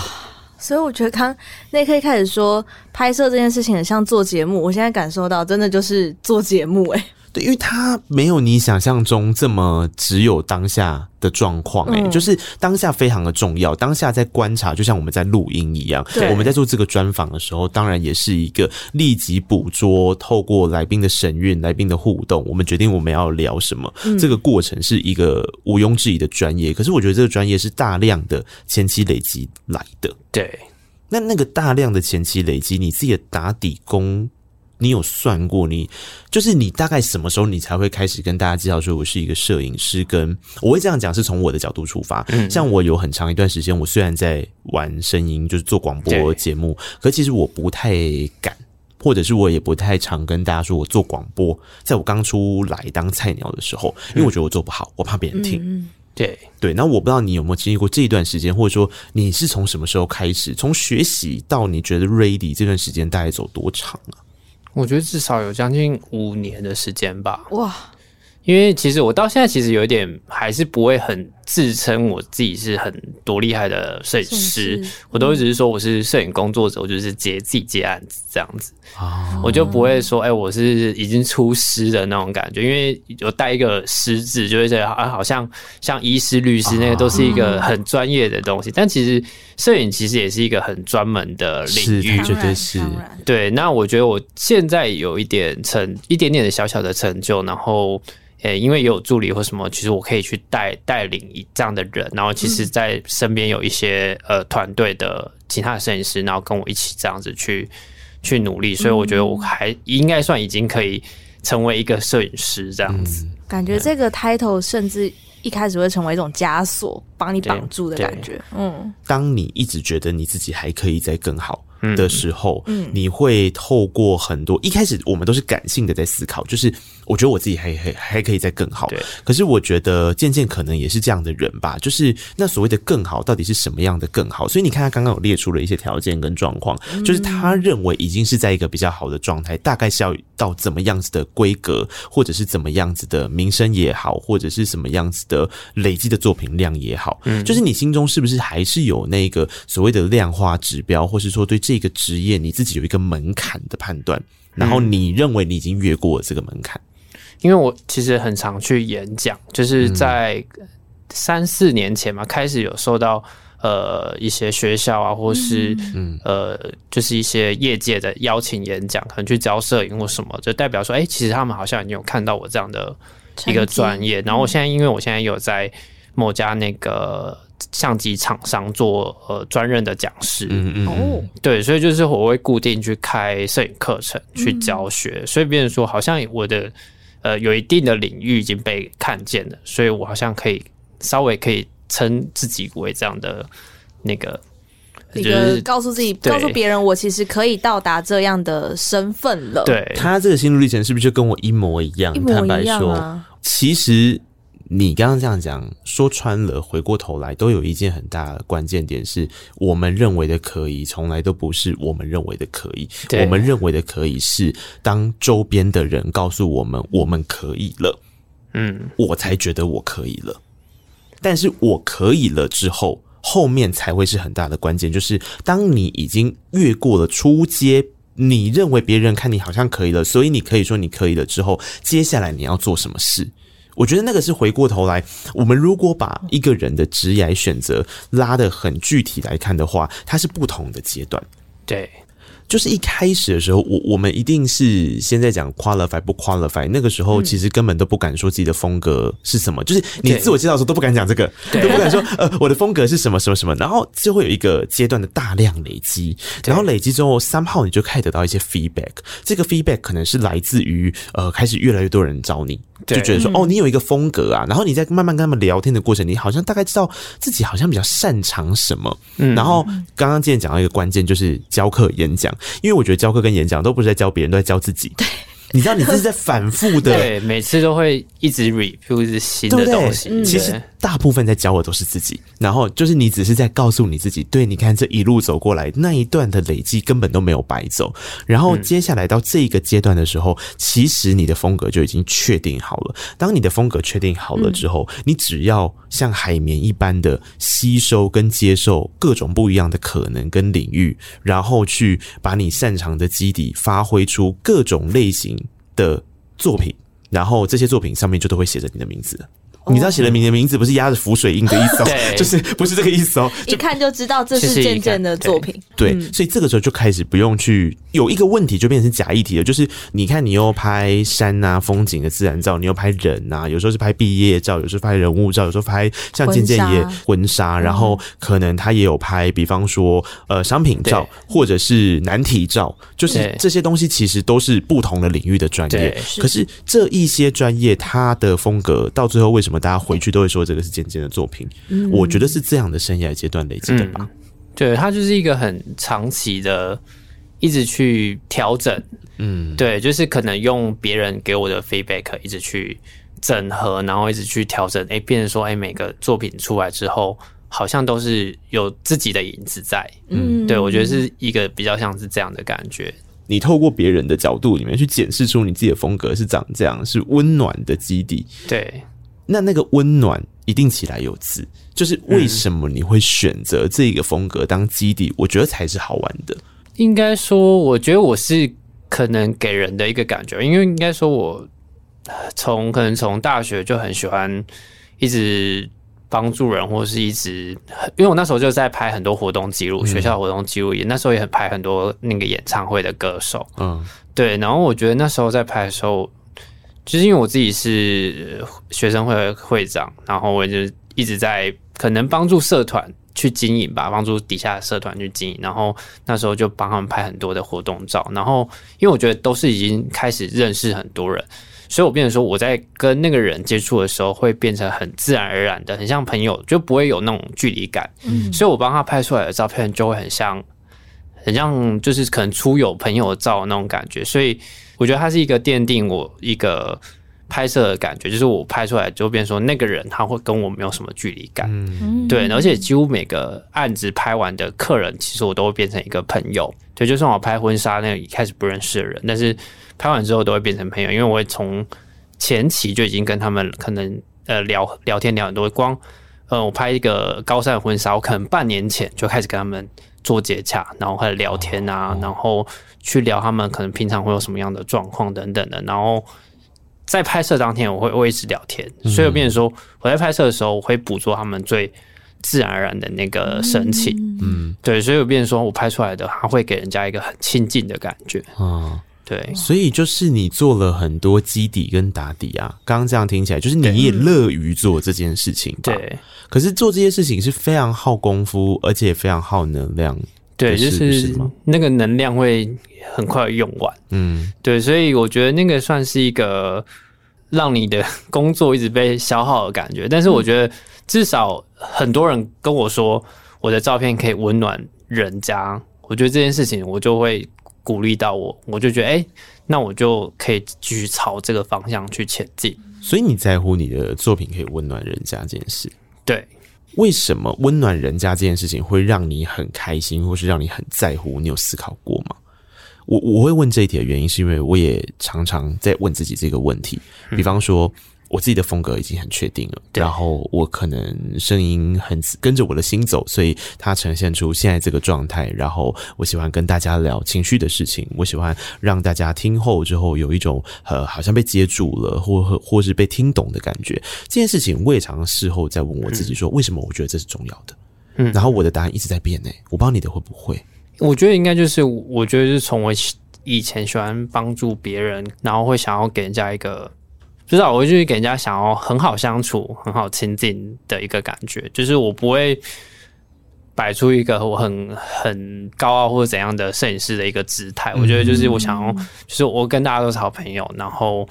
所以我觉得刚那可以开始说拍摄这件事情很像做节目，我现在感受到真的就是做节目哎、欸。对，因为他没有你想象中这么只有当下的状况，哎，就是当下非常的重要，当下在观察，就像我们在录音一样，我们在做这个专访的时候，当然也是一个立即捕捉，透过来宾的神韵、来宾的互动，我们决定我们要聊什么，嗯、这个过程是一个毋庸置疑的专业。可是我觉得这个专业是大量的前期累积来的，对。那那个大量的前期累积，你自己的打底功。你有算过你？你就是你大概什么时候你才会开始跟大家介绍说，我是一个摄影师？跟我会这样讲，是从我的角度出发。嗯，像我有很长一段时间，我虽然在玩声音，就是做广播节目，可其实我不太敢，或者是我也不太常跟大家说我做广播。在我刚出来当菜鸟的时候，因为我觉得我做不好，我怕别人听。嗯，对对。那我不知道你有没有经历过这一段时间，或者说你是从什么时候开始，从学习到你觉得 ready 这段时间大概走多长啊？我觉得至少有将近五年的时间吧。哇！因为其实我到现在其实有一点还是不会很自称我自己是很多厉害的摄影师，我都一直是说我是摄影工作者，我就是接自己接案子这样子，我就不会说哎，我是已经出师的那种感觉，因为有带一个师字，就会觉得啊，好像像医师、律师那个都是一个很专业的东西，但其实摄影其实也是一个很专门的领域，绝对是。对，那我觉得我现在有一点成一点点的小小的成就，然后。诶，因为也有助理或什么，其实我可以去带带领一这样的人，然后其实，在身边有一些呃团队的其他的摄影师，然后跟我一起这样子去去努力，所以我觉得我还应该算已经可以成为一个摄影师这样子。感觉这个 title 甚至一开始会成为一种枷锁，帮你绑住的感觉。嗯，当你一直觉得你自己还可以再更好。的时候，嗯，你会透过很多一开始我们都是感性的在思考，就是我觉得我自己还还还可以再更好。对，可是我觉得渐渐可能也是这样的人吧，就是那所谓的更好到底是什么样的更好？所以你看他刚刚有列出了一些条件跟状况，就是他认为已经是在一个比较好的状态，大概是要到怎么样子的规格，或者是怎么样子的名声也好，或者是什么样子的累积的作品量也好，嗯，就是你心中是不是还是有那个所谓的量化指标，或是说对这这个职业你自己有一个门槛的判断，然后你认为你已经越过了这个门槛。因为我其实很常去演讲，就是在三四年前嘛，开始有受到呃一些学校啊，或是嗯。呃就是一些业界的邀请演讲，可能去教摄影或什么，就代表说，哎，其实他们好像已经有看到我这样的一个专业。然后我现在，因为我现在有在某家那个。相机厂商做呃专任的讲师，嗯嗯哦，对，所以就是我会固定去开摄影课程去教学，嗯、所以别人说好像我的呃有一定的领域已经被看见了，所以我好像可以稍微可以称自己为这样的那个，就是告诉自己，告诉别人我其实可以到达这样的身份了。对，他这个心路历程是不是就跟我一模一样？一模一样啊、坦白说，其实。你刚刚这样讲，说穿了，回过头来都有一件很大的关键点是，我们认为的可以，从来都不是我们认为的可以。我们认为的可以是，当周边的人告诉我们我们可以了，嗯，我才觉得我可以了。但是我可以了之后，后面才会是很大的关键，就是当你已经越过了初阶，你认为别人看你好像可以了，所以你可以说你可以了之后，接下来你要做什么事？我觉得那个是回过头来，我们如果把一个人的职业选择拉得很具体来看的话，它是不同的阶段。对。就是一开始的时候，我我们一定是现在讲 qualify 不 qualify，那个时候其实根本都不敢说自己的风格是什么，就是你自我介绍的时候都不敢讲这个，都不敢说呃我的风格是什么什么什么，然后就会有一个阶段的大量累积，然后累积之后，somehow 你就开始得到一些 feedback，这个 feedback 可能是来自于呃开始越来越多人找你，就觉得说哦你有一个风格啊，然后你在慢慢跟他们聊天的过程，你好像大概知道自己好像比较擅长什么，然后刚刚今天讲到一个关键就是教课演讲。因为我觉得教课跟演讲都不是在教别人，都在教自己。对。你知道，你这是在反复的，对，每次都会一直直新的东西。对对，其实大部分在教的都是自己，然后就是你只是在告诉你自己，对，你看这一路走过来那一段的累积根本都没有白走。然后接下来到这一个阶段的时候，其实你的风格就已经确定好了。当你的风格确定好了之后，你只要像海绵一般的吸收跟接受各种不一样的可能跟领域，然后去把你擅长的基底发挥出各种类型的作品，然后这些作品上面就都会写着你的名字。你知道写了你的名字不是压着浮水印的意思哦，就是不是这个意思哦，一看就知道这是健健的作品。对，所以这个时候就开始不用去有一个问题，就变成是假议题了。就是你看，你又拍山啊、风景的自然照，你又拍人啊，有时候是拍毕业照，有时候拍人物照，有时候拍像健健也婚纱，然后可能他也有拍，比方说呃商品照或者是难题照，就是这些东西其实都是不同的领域的专业。可是这一些专业，它的风格到最后为什么？大家回去都会说这个是健健的作品，嗯，我觉得是这样的生涯阶段累积的吧。嗯，对，他就是一个很长期的，一直去调整，嗯，对，就是可能用别人给我的 feedback 一直去整合，然后一直去调整，哎，变成说，哎，每个作品出来之后，好像都是有自己的影子在，嗯，对，我觉得是一个比较像是这样的感觉。你透过别人的角度里面去检视出你自己的风格是长这样，是温暖的基底，对。那那个温暖一定起来有字，就是为什么你会选择这个风格当基底？我觉得才是好玩的。应该说，我觉得我是可能给人的一个感觉，因为应该说我从可能从大学就很喜欢一直帮助人，或是一直因为我那时候就在拍很多活动记录，学校活动记录也那时候也很拍很多那个演唱会的歌手，嗯，对。然后我觉得那时候在拍的时候。就是因为我自己是学生会会长，然后我就一直在可能帮助社团去经营吧，帮助底下的社团去经营。然后那时候就帮他们拍很多的活动照。然后因为我觉得都是已经开始认识很多人，所以我变成说我在跟那个人接触的时候，会变成很自然而然的，很像朋友，就不会有那种距离感。嗯，所以我帮他拍出来的照片就会很像，很像就是可能出有朋友照的那种感觉。所以。我觉得它是一个奠定我一个拍摄的感觉，就是我拍出来就变成说那个人他会跟我没有什么距离感，嗯，对，而且几乎每个案子拍完的客人，其实我都会变成一个朋友，对，就算我拍婚纱那个一开始不认识的人，但是拍完之后都会变成朋友，因为我会从前期就已经跟他们可能呃聊聊天聊很多，光呃我拍一个高山婚纱，我可能半年前就开始跟他们做接洽，然后开始聊天啊，然后。去聊他们可能平常会有什么样的状况等等的，然后在拍摄当天我会我一直聊天，所以我变成说我在拍摄的时候我会捕捉他们最自然而然的那个神情，嗯，对，所以我变成说我拍出来的他会给人家一个很亲近的感觉，啊，对，所以就是你做了很多基底跟打底啊，刚刚这样听起来就是你也乐于做这件事情，对，可是做这些事情是非常耗功夫，而且非常耗能量。对，就是那个能量会很快用完。嗯，对，所以我觉得那个算是一个让你的工作一直被消耗的感觉。但是我觉得至少很多人跟我说我的照片可以温暖人家，我觉得这件事情我就会鼓励到我，我就觉得哎，那我就可以继续朝这个方向去前进。所以你在乎你的作品可以温暖人家这件事？对。为什么温暖人家这件事情会让你很开心，或是让你很在乎？你有思考过吗？我我会问这一题的原因，是因为我也常常在问自己这个问题。比方说。我自己的风格已经很确定了，然后我可能声音很跟着我的心走，所以它呈现出现在这个状态。然后我喜欢跟大家聊情绪的事情，我喜欢让大家听后之后有一种呃好像被接住了，或或是被听懂的感觉。这件事情我也常常事后在问我自己说，为什么我觉得这是重要的？嗯，然后我的答案一直在变呢。我不知道你的会不会？我觉得应该就是，我觉得是从我以前喜欢帮助别人，然后会想要给人家一个。不知道，我就是给人家想要很好相处、很好亲近的一个感觉，就是我不会摆出一个我很很高傲或者怎样的摄影师的一个姿态。我觉得就是我想要，就是我跟大家都是好朋友，然后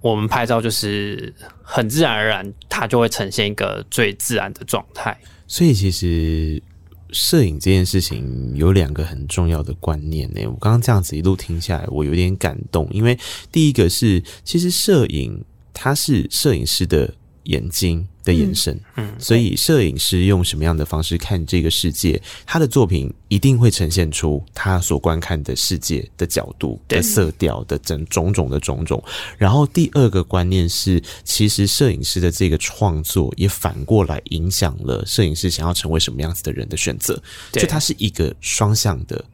我们拍照就是很自然而然，它就会呈现一个最自然的状态。所以其实。摄影这件事情有两个很重要的观念呢。我刚刚这样子一路听下来，我有点感动。因为第一个是，其实摄影它是摄影师的眼睛的延伸，嗯，所以摄影师用什么样的方式看这个世界，他的作品一定会呈现出他所观看的世界的角度、的色调的整种种的种种。然后第二个观念是，其实摄影师的这个创作也反过来影响了摄影师想要成为什么样子的人的选择，就它是一个双向的，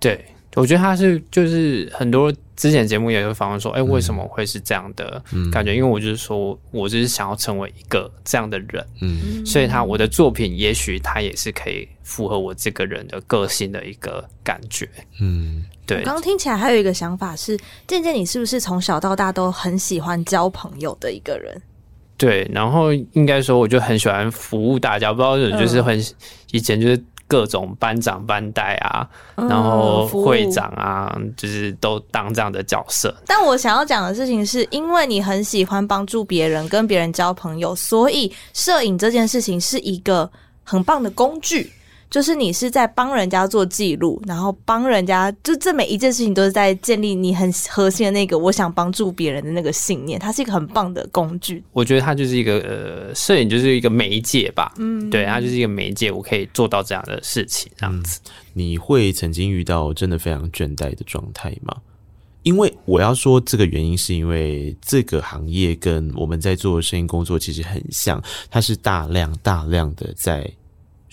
对。我觉得他是就是很多之前节目也会访问说，哎、欸，为什么会是这样的感觉？嗯、因为我就是说我就是想要成为一个这样的人，嗯，所以他我的作品也许他也是可以符合我这个人的个性的一个感觉，嗯，对。刚刚听起来还有一个想法是，渐渐你是不是从小到大都很喜欢交朋友的一个人？对，然后应该说我就很喜欢服务大家，不知道就是很以前就是。各种班长、班代啊，然后会长啊，嗯、就是都当这样的角色。但我想要讲的事情是，因为你很喜欢帮助别人、跟别人交朋友，所以摄影这件事情是一个很棒的工具。就是你是在帮人家做记录，然后帮人家，就这每一件事情都是在建立你很核心的那个我想帮助别人的那个信念。它是一个很棒的工具。我觉得它就是一个呃，摄影就是一个媒介吧。嗯，对，它就是一个媒介，我可以做到这样的事情。这样子，你会曾经遇到真的非常倦怠的状态吗？因为我要说这个原因，是因为这个行业跟我们在做声音工作其实很像，它是大量大量的在。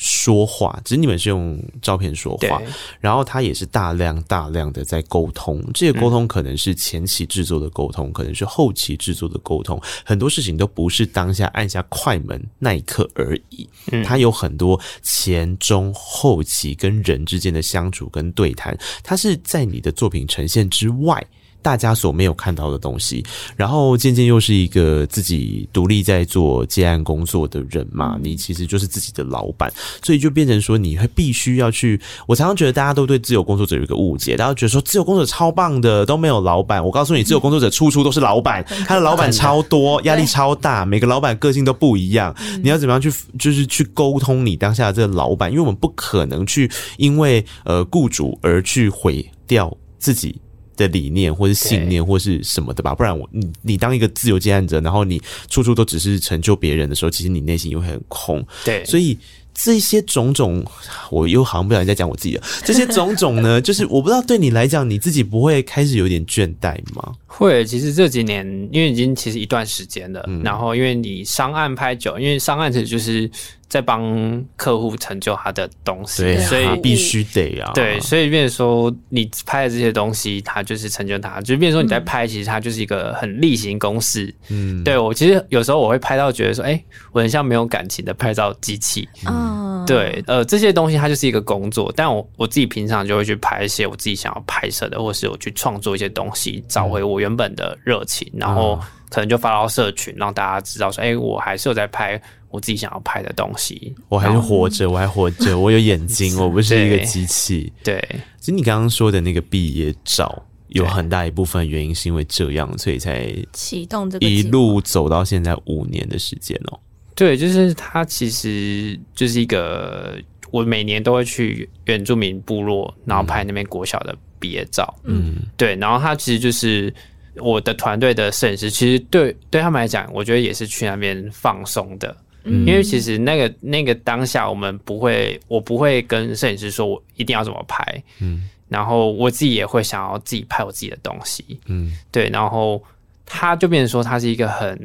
说话，只是你们是用照片说话，然后他也是大量大量的在沟通。这个沟通可能是前期制作的沟通，可能是后期制作的沟通。很多事情都不是当下按下快门那一刻而已，它有很多前中后期跟人之间的相处跟对谈，它是在你的作品呈现之外。大家所没有看到的东西，然后渐渐又是一个自己独立在做接案工作的人嘛，你其实就是自己的老板，所以就变成说你会必须要去。我常常觉得大家都对自由工作者有一个误解，大家觉得说自由工作者超棒的，都没有老板。我告诉你，自由工作者处处都是老板，他的老板超多，压力超大，每个老板个性都不一样。你要怎么样去，就是去沟通你当下的这个老板？因为我们不可能去因为呃雇主而去毁掉自己。的理念或是信念或是什么的吧，不然我你你当一个自由接案者，然后你处处都只是成就别人的时候，其实你内心又会很空。对，所以这些种种，我又好像不小心在讲我自己了。这些种种呢，就是我不知道对你来讲，你自己不会开始有点倦怠吗？会，其实这几年因为已经其实一段时间了，嗯、然后因为你商案拍久，因为商案其实就是。在帮客户成就他的东西，对所以必须得啊。对，所以变说你拍的这些东西，它就是成就他。就变说你在拍，其实它就是一个很例行公事。嗯，对我其实有时候我会拍到觉得说，哎、欸，我很像没有感情的拍照机器。嗯，对，呃，这些东西它就是一个工作，但我我自己平常就会去拍一些我自己想要拍摄的，或是我去创作一些东西，找回我原本的热情，然后可能就发到社群，让大家知道说，哎、欸，我还是有在拍。我自己想要拍的东西，我还是活着，我还活着，我有眼睛，我不是一个机器。对，其实你刚刚说的那个毕业照，有很大一部分原因是因为这样，所以才启动这个一路走到现在五年的时间哦。对，就是它其实就是一个，我每年都会去原住民部落，然后拍那边国小的毕业照。嗯，对，然后它其实就是。我的团队的摄影师，其实对对他们来讲，我觉得也是去那边放松的，嗯，因为其实那个那个当下，我们不会，我不会跟摄影师说我一定要怎么拍，嗯，然后我自己也会想要自己拍我自己的东西，嗯，对，然后他就变成说，他是一个很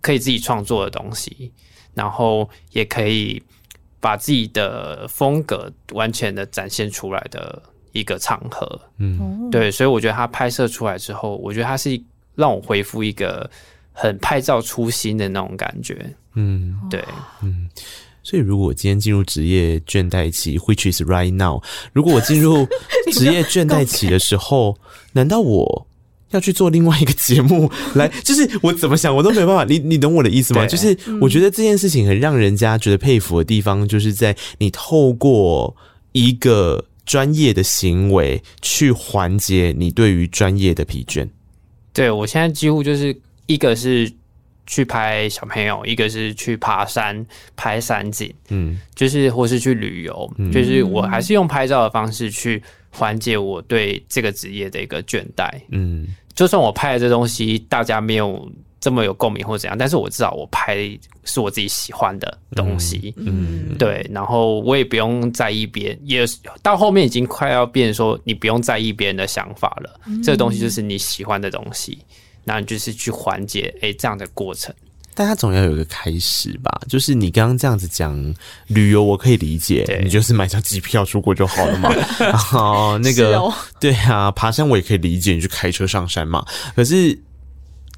可以自己创作的东西，然后也可以把自己的风格完全的展现出来的。一个场合，嗯，对，所以我觉得他拍摄出来之后，我觉得他是让我恢复一个很拍照初心的那种感觉，嗯，对，嗯，所以如果我今天进入职业倦怠期，which is right now，如果我进入职业倦怠期的时候，难道我要去做另外一个节目来？就是我怎么想，我都没办法。你你懂我的意思吗？就是我觉得这件事情很让人家觉得佩服的地方，就是在你透过一个。专业的行为去缓解你对于专业的疲倦。对，我现在几乎就是一个是去拍小朋友，一个是去爬山拍山景，嗯，就是或是去旅游，嗯，就是我还是用拍照的方式去缓解我对这个职业的一个倦怠。嗯，就算我拍的这东西大家没有。这么有共鸣或怎样，但是我知道我拍是我自己喜欢的东西，嗯，嗯对，然后我也不用在意别人，也到后面已经快要变成说你不用在意别人的想法了，嗯、这个东西就是你喜欢的东西，那你就是去缓解哎这样的过程，但他总要有一个开始吧？就是你刚刚这样子讲旅游，我可以理解，你就是买张机票出国就好了嘛。然后那个，哦、对啊，爬山我也可以理解，你去开车上山嘛。可是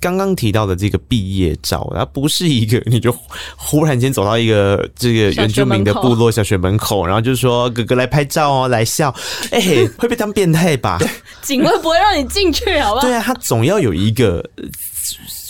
刚刚提到的这个毕业照，它不是一个你就忽然间走到一个这个原住民的部落小学门口，然后就说哥哥来拍照哦，来笑，哎、欸，会被当变态吧？警卫不会让你进去，好不好？对啊，他总要有一个。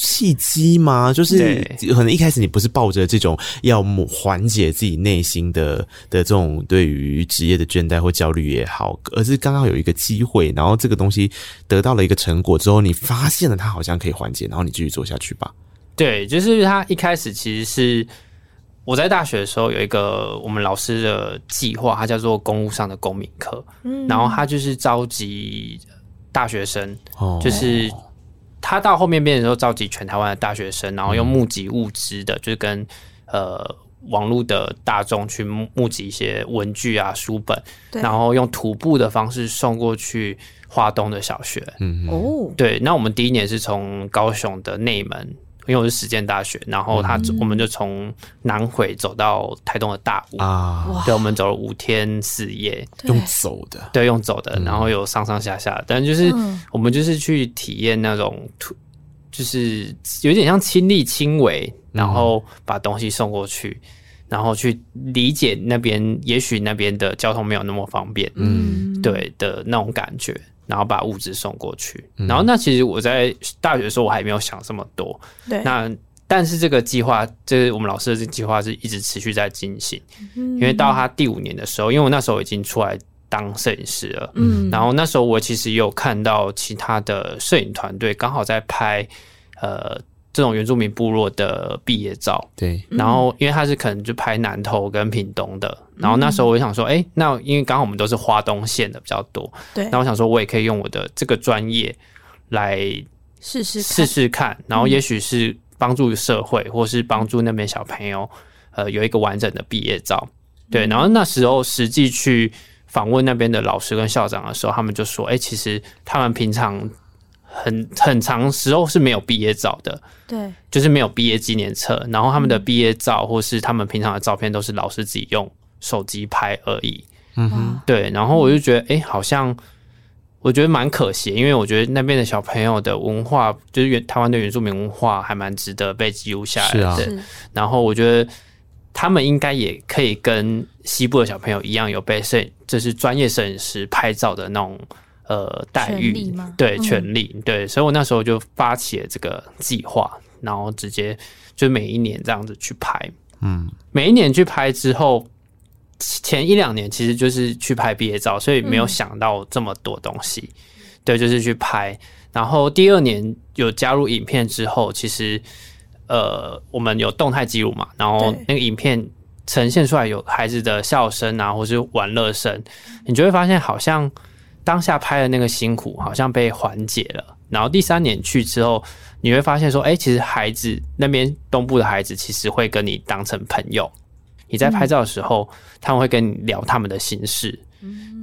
契机吗？就是可能一开始你不是抱着这种要缓解自己内心的的这种对于职业的倦怠或焦虑也好，而是刚刚有一个机会，然后这个东西得到了一个成果之后，你发现了它好像可以缓解，然后你继续做下去吧。对，就是他一开始其实是我在大学的时候有一个我们老师的计划，它叫做公务上的公民课，嗯，然后他就是召集大学生，哦，就是。他到后面变成说召集全台湾的大学生，然后用募集物资的，就是跟呃网络的大众去募集一些文具啊、书本，然后用徒步的方式送过去华东的小学。嗯哦，对。那我们第一年是从高雄的内门。因为我是实践大学，然后他、嗯、我们就从南回走到台东的大武啊，对，我们走了五天四夜，用走的，对，用走的，然后有上上下下，但就是、嗯、我们就是去体验那种，就是有点像亲力亲为，然后把东西送过去，然后去理解那边，也许那边的交通没有那么方便，嗯，对的那种感觉。然后把物资送过去，然后那其实我在大学的时候我还没有想这么多，对。那但是这个计划，这是我们老师的这计划是一直持续在进行，因为到他第五年的时候，因为我那时候已经出来当摄影师了，嗯。然后那时候我其实也有看到其他的摄影团队刚好在拍，呃。这种原住民部落的毕业照，对，然后因为他是可能就拍南投跟屏东的，然后那时候我就想说，哎，那因为刚好我们都是花东县的比较多，对，那我想说我也可以用我的这个专业来试试试试看，然后也许是帮助社会，或是帮助那边小朋友，呃，有一个完整的毕业照，对，然后那时候实际去访问那边的老师跟校长的时候，他们就说，哎，其实他们平常。很很长时候是没有毕业照的，对，就是没有毕业纪念册，然后他们的毕业照或是他们平常的照片都是老师自己用手机拍而已，嗯哼，对，然后我就觉得，哎、欸，好像我觉得蛮可惜，因为我觉得那边的小朋友的文化，就是原台湾的原住民文化，还蛮值得被记录下来的。是啊，然后我觉得他们应该也可以跟西部的小朋友一样，有被摄，就是专业摄影师拍照的那种。呃，待遇。对权利对，所以我那时候就发起了这个计划，然后直接就每一年这样子去拍，嗯，每一年去拍之后，前一两年其实就是去拍毕业照，所以没有想到这么多东西，嗯、对，就是去拍。然后第二年有加入影片之后，其实呃，我们有动态记录嘛，然后那个影片呈现出来有孩子的笑声啊，或是玩乐声，你就会发现好像。当下拍的那个辛苦好像被缓解了，然后第三年去之后，你会发现说，哎，其实孩子那边东部的孩子其实会跟你当成朋友。你在拍照的时候，他们会跟你聊他们的心事，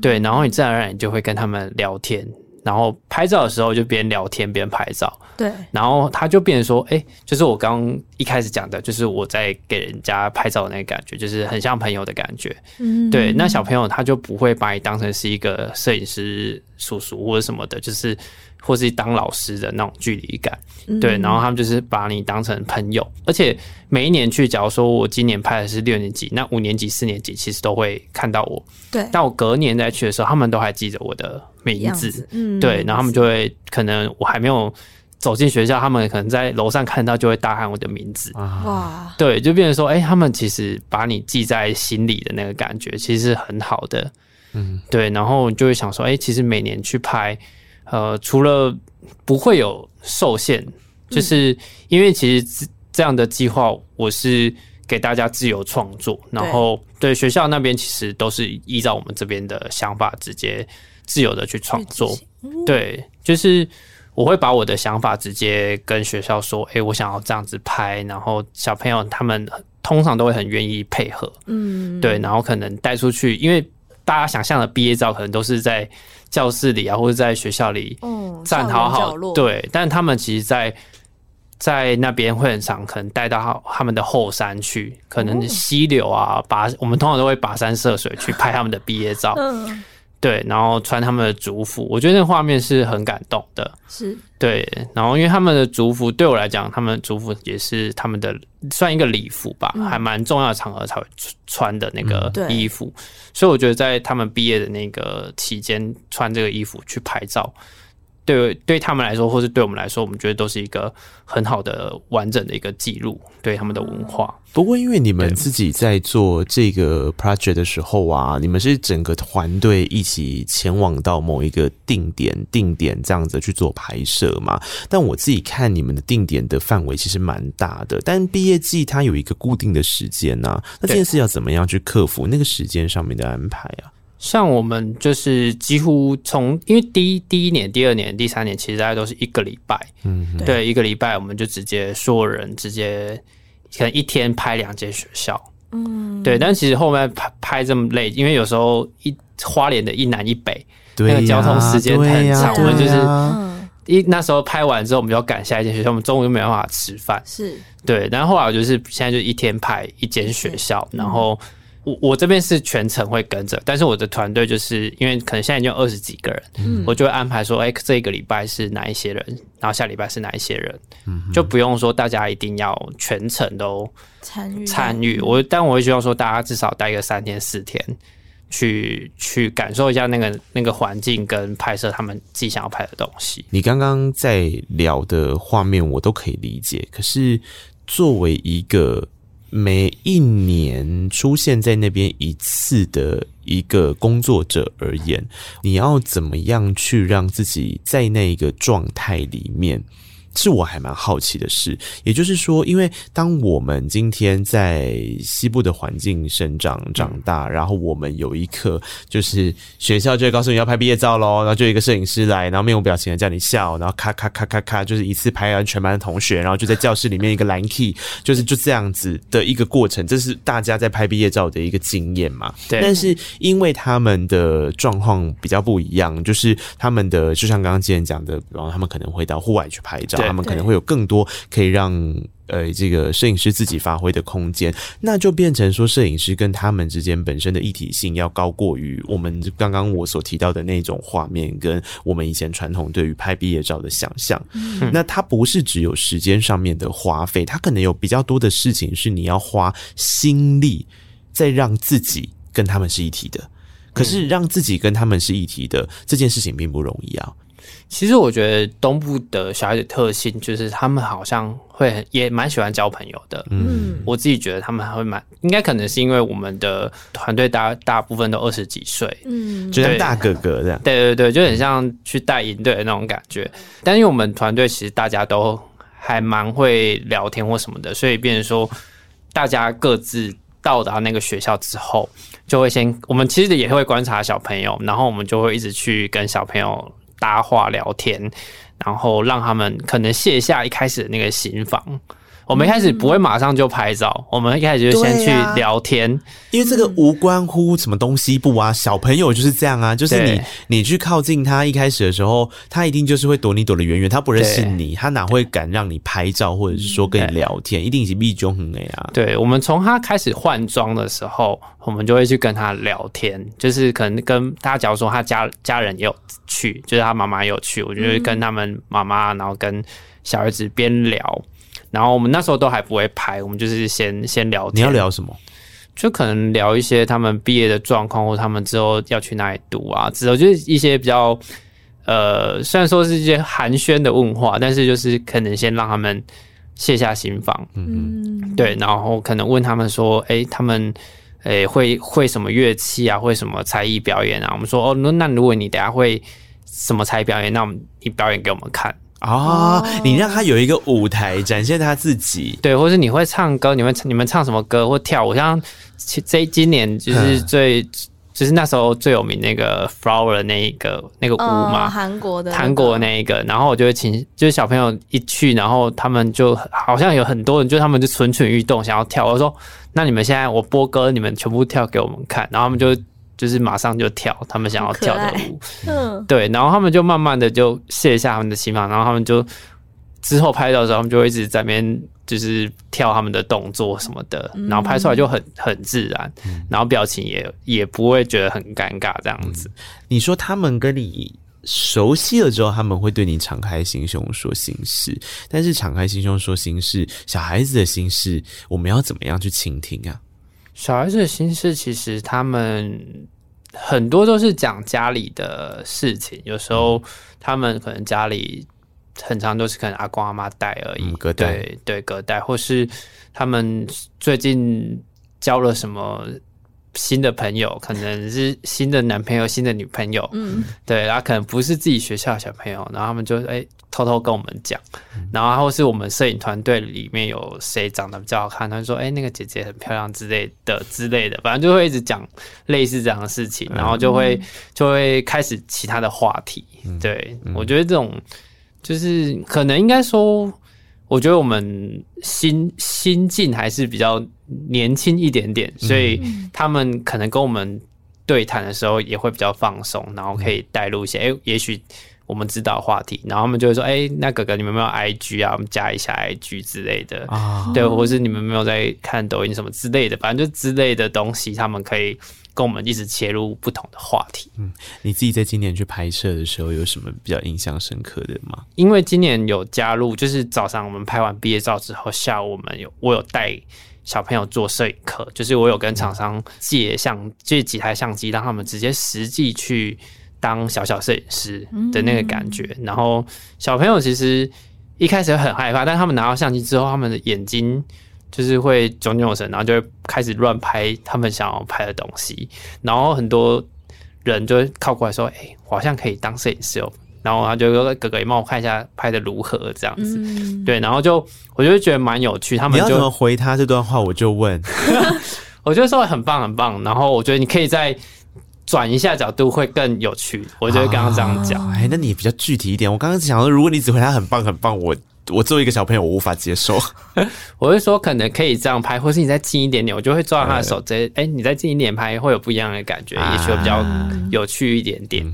对，然后你自然而然就会跟他们聊天。然后拍照的时候就边聊天边拍照，对。然后他就变成说，哎、欸，就是我刚刚一开始讲的，就是我在给人家拍照的那个感觉，就是很像朋友的感觉。嗯，对。那小朋友他就不会把你当成是一个摄影师叔叔或者什么的，就是或是当老师的那种距离感。对。然后他们就是把你当成朋友，而且每一年去，假如说我今年拍的是六年级，那五年级、四年级其实都会看到我。对。但我隔年再去的时候，他们都还记着我的。名字，嗯，对，然后他们就会可能我还没有走进学校，他们可能在楼上看到就会大喊我的名字，哇，对，就变成说，哎，他们其实把你记在心里的那个感觉，其实是很好的，嗯，对，然后就会想说，哎，其实每年去拍，呃，除了不会有受限，就是因为其实这样的计划，我是给大家自由创作，然后对学校那边其实都是依照我们这边的想法直接。自由的去创作，对，就是我会把我的想法直接跟学校说，哎、欸，我想要这样子拍，然后小朋友他们通常都会很愿意配合，嗯，对，然后可能带出去，因为大家想象的毕业照可能都是在教室里啊，或者在学校里站好好，对，但他们其实，在在那边会很常，可能带到他们的后山去，可能溪流啊，跋我们通常都会跋山涉水去拍他们的毕业照。嗯，对，然后穿他们的族服，我觉得那画面是很感动的。是，对，然后因为他们的族服对我来讲，他们的族服也是他们的算一个礼服吧，嗯、还蛮重要的场合才会穿的那个衣服，嗯、所以我觉得在他们毕业的那个期间穿这个衣服去拍照。对，对他们来说，或是对我们来说，我们觉得都是一个很好的、完整的一个记录，对他们的文化。不过，因为你们自己在做这个 project 的时候啊，你们是整个团队一起前往到某一个定点、定点这样子去做拍摄嘛。但我自己看你们的定点的范围其实蛮大的，但毕业季它有一个固定的时间啊，那这件事要怎么样去克服那个时间上面的安排啊？像我们就是几乎从，因为第一第一年、第二年、第三年，其实大家都是一个礼拜，嗯，对，一个礼拜我们就直接所有人直接可能一天拍两间学校，嗯，对。但其实后面拍拍这么累，因为有时候一花莲的一南一北，对啊，那个交通时间很长，啊，我们就是一那时候拍完之后，我们就要赶下一间学校，我们中午就没办法吃饭，是对。然后后来我就是现在就一天拍一间学校，然后。我我这边是全程会跟着，但是我的团队就是因为可能现在已经有二十几个人，嗯，我就会安排说，哎、欸，这一个礼拜是哪一些人，然后下礼拜是哪一些人，嗯，就不用说大家一定要全程都参与参与。我但我会希望说，大家至少待个三天四天，去去感受一下那个那个环境跟拍摄他们自己想要拍的东西。你刚刚在聊的画面我都可以理解，可是作为一个。每一年出现在那边一次的一个工作者而言，你要怎么样去让自己在那一个状态里面？是我还蛮好奇的事，也就是说，因为当我们今天在西部的环境生长长大，然后我们有一刻就是学校就会告诉你要拍毕业照喽，然后就一个摄影师来，然后面无表情的叫你笑，然后咔咔咔咔咔，就是一次拍完全班的同学，然后就在教室里面一个蓝 key，就是就这样子的一个过程，这是大家在拍毕业照的一个经验嘛？对。但是因为他们的状况比较不一样，就是他们的就像刚刚之前讲的，然后他们可能会到户外去拍照。他们可能会有更多可以让呃这个摄影师自己发挥的空间，那就变成说摄影师跟他们之间本身的一体性要高过于我们刚刚我所提到的那种画面，跟我们以前传统对于拍毕业照的想象。嗯、那它不是只有时间上面的花费，它可能有比较多的事情是你要花心力在让自己跟他们是一体的。可是让自己跟他们是一体的这件事情并不容易啊。其实我觉得东部的小孩子特性就是他们好像会很也蛮喜欢交朋友的。嗯，我自己觉得他们还会蛮应该可能是因为我们的团队大大部分都二十几岁，嗯，就像大哥哥这样。对对对，就很像去带营队的那种感觉。但因为我们团队其实大家都还蛮会聊天或什么的，所以变成说大家各自到达那个学校之后，就会先我们其实也会观察小朋友，然后我们就会一直去跟小朋友。搭话聊天，然后让他们可能卸下一开始的那个心房。我们一开始不会马上就拍照，嗯、我们一开始就先去聊天，啊、因为这个无关乎什么东西不啊，小朋友就是这样啊，就是你你去靠近他，一开始的时候，他一定就是会躲你躲得远远，他不认识你，他哪会敢让你拍照或者是说跟你聊天，一定是密中很哎啊。对，我们从他开始换装的时候，我们就会去跟他聊天，就是可能跟他假如说他家家人也有去，就是他妈妈也有去，我就会跟他们妈妈，然后跟小儿子边聊。然后我们那时候都还不会拍，我们就是先先聊天。你要聊什么？就可能聊一些他们毕业的状况，或他们之后要去哪里读啊，之后就是一些比较呃，虽然说是一些寒暄的问话，但是就是可能先让他们卸下心防。嗯，对。然后可能问他们说，哎，他们诶会会什么乐器啊？会什么才艺表演啊？我们说哦，那那如果你等下会什么才艺表演，那我们你表演给我们看。啊，你让他有一个舞台展现他自己，对，或是你会唱歌，你们你们唱什么歌或跳舞？像这今年就是最，嗯、就是那时候最有名那个 Flower 的那一个那个舞嘛，韩、哦、国的韩国的那一个，然后我就会请，就是小朋友一去，然后他们就好像有很多人，就他们就蠢蠢欲动，想要跳。我说，那你们现在我播歌，你们全部跳给我们看，然后他们就。就是马上就跳，他们想要跳的舞，嗯，对，然后他们就慢慢的就卸下他们的心防，然后他们就之后拍照的时候，他们就会一直在那边就是跳他们的动作什么的，然后拍出来就很很自然，然后表情也也不会觉得很尴尬这样子。你说他们跟你熟悉了之后，他们会对你敞开心胸说心事，但是敞开心胸说心事，小孩子的心事，我们要怎么样去倾听啊？小孩子的心事，其实他们很多都是讲家里的事情，有时候他们可能家里。很长都是可能阿公阿妈带而已，对对隔代，或是他们最近交了什么新的朋友，可能是新的男朋友、新的女朋友，嗯，对，然后可能不是自己学校的小朋友，然后他们就哎、欸、偷偷跟我们讲，然后或是我们摄影团队里面有谁长得比较好看，他就说哎、欸、那个姐姐很漂亮之类的之类的，反正就会一直讲类似这样的事情，然后就会就会开始其他的话题，对，我觉得这种。就是可能应该说，我觉得我们心心境还是比较年轻一点点，所以他们可能跟我们对谈的时候也会比较放松，然后可以带入一些，哎，也许我们知道话题，然后他们就会说，哎，那哥哥你们有没有 IG 啊？我们加一下 IG 之类的啊，对，或是你们没有在看抖音什么之类的，反正就之类的东西，他们可以。跟我们一直切入不同的话题。嗯，你自己在今年去拍摄的时候，有什么比较印象深刻的吗？因为今年有加入，就是早上我们拍完毕业照之后，下午我们有我有带小朋友做摄影课，就是我有跟厂商借相借几台相机，让他们直接实际去当小小摄影师的那个感觉。然后小朋友其实一开始很害怕，但他们拿到相机之后，他们的眼睛。就是会炯炯有神，然后就会开始乱拍他们想要拍的东西，然后很多人就会靠过来说：“哎、欸，我好像可以当摄影师哦。”然后他就说：“哥哥，你帮我看一下拍的如何？”这样子，嗯、对，然后就我就觉得蛮有趣。他们就你要怎么回他这段话？我就问，我觉得说很棒很棒。然后我觉得你可以再转一下角度，会更有趣。我觉得刚刚这样讲，哎、啊，那你比较具体一点。我刚刚想说，如果你只回他很棒很棒，我。我作为一个小朋友，我无法接受。我会说，可能可以这样拍，或是你再近一点点，我就会抓他的手，直接哎、欸，你再近一点拍，会有不一样的感觉，也许会比较有趣一点点。啊、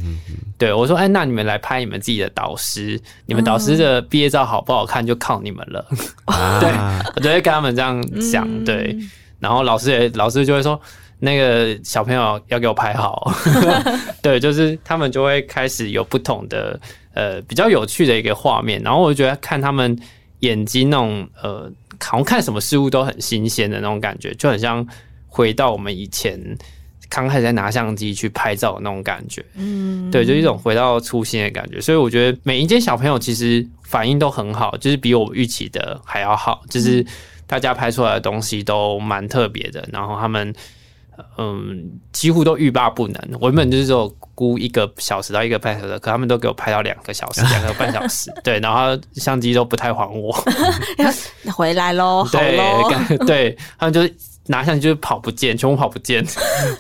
对我说，哎、欸，那你们来拍你们自己的导师，你们导师的毕业照好不好看，就靠你们了。啊、对，我就会跟他们这样讲。对，然后老师也，老师就会说，那个小朋友要给我拍好。对，就是他们就会开始有不同的。呃，比较有趣的一个画面，然后我就觉得看他们眼睛那种呃，好像看什么事物都很新鲜的那种感觉，就很像回到我们以前刚开始在拿相机去拍照的那种感觉。嗯，对，就一种回到初心的感觉。所以我觉得每一间小朋友其实反应都很好，就是比我预期的还要好，就是大家拍出来的东西都蛮特别的，然后他们。嗯，几乎都欲罢不能。我原本就是说估一个小时到一个半小时，可他们都给我拍到两个小时、两个半小时。对，然后相机都不太还我，回来喽。对，咯对，他们就拿相机就跑不见，全部跑不见，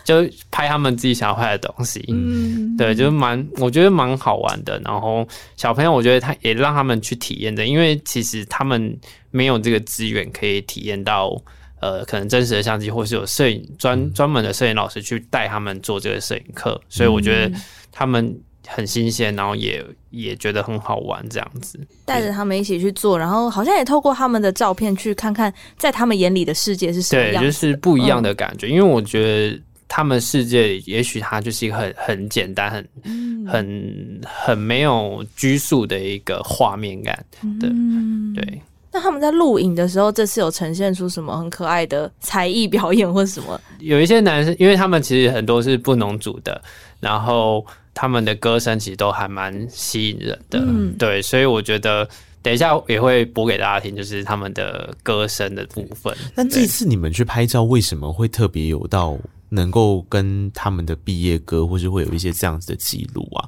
就拍他们自己想要拍的东西。嗯，对，就是蛮，我觉得蛮好玩的。然后小朋友，我觉得他也让他们去体验的，因为其实他们没有这个资源可以体验到。呃，可能真实的相机，或是有摄影专专门的摄影老师去带他们做这个摄影课，所以我觉得他们很新鲜，然后也也觉得很好玩，这样子。带着他们一起去做，然后好像也透过他们的照片去看看，在他们眼里的世界是什么样，对，就是不一样的感觉。嗯、因为我觉得他们世界也许它就是一个很很简单、很、嗯、很很没有拘束的一个画面感的，嗯、对。那他们在录影的时候，这次有呈现出什么很可爱的才艺表演或什么？有一些男生，因为他们其实很多是不农组的，然后他们的歌声其实都还蛮吸引人的，嗯、对，所以我觉得等一下也会播给大家听，就是他们的歌声的部分。那这次你们去拍照，为什么会特别有到能够跟他们的毕业歌，或是会有一些这样子的记录啊？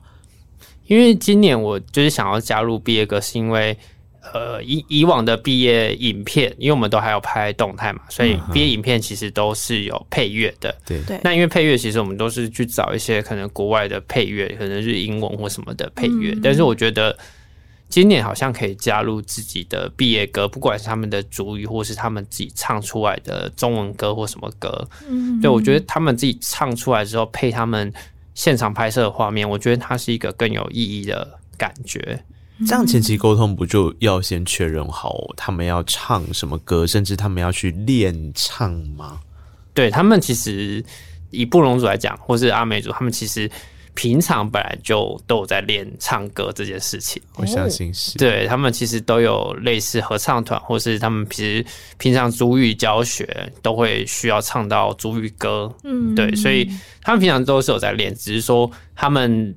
因为今年我就是想要加入毕业歌，是因为。呃，以以往的毕业影片，因为我们都还有拍动态嘛，所以毕业影片其实都是有配乐的。对对。那因为配乐，其实我们都是去找一些可能国外的配乐，可能是英文或什么的配乐。嗯、但是我觉得今年好像可以加入自己的毕业歌，不管是他们的主语，或是他们自己唱出来的中文歌或什么歌。嗯。对，我觉得他们自己唱出来之后，配他们现场拍摄的画面，我觉得它是一个更有意义的感觉。这样前期沟通不就要先确认好他们要唱什么歌，甚至他们要去练唱吗？对，他们其实以布隆族来讲，或是阿美族，他们其实平常本来就都有在练唱歌这件事情。我相信是，对，他们其实都有类似合唱团，或是他们其实平常族语教学都会需要唱到族语歌。嗯，对，所以他们平常都是有在练，只是说他们。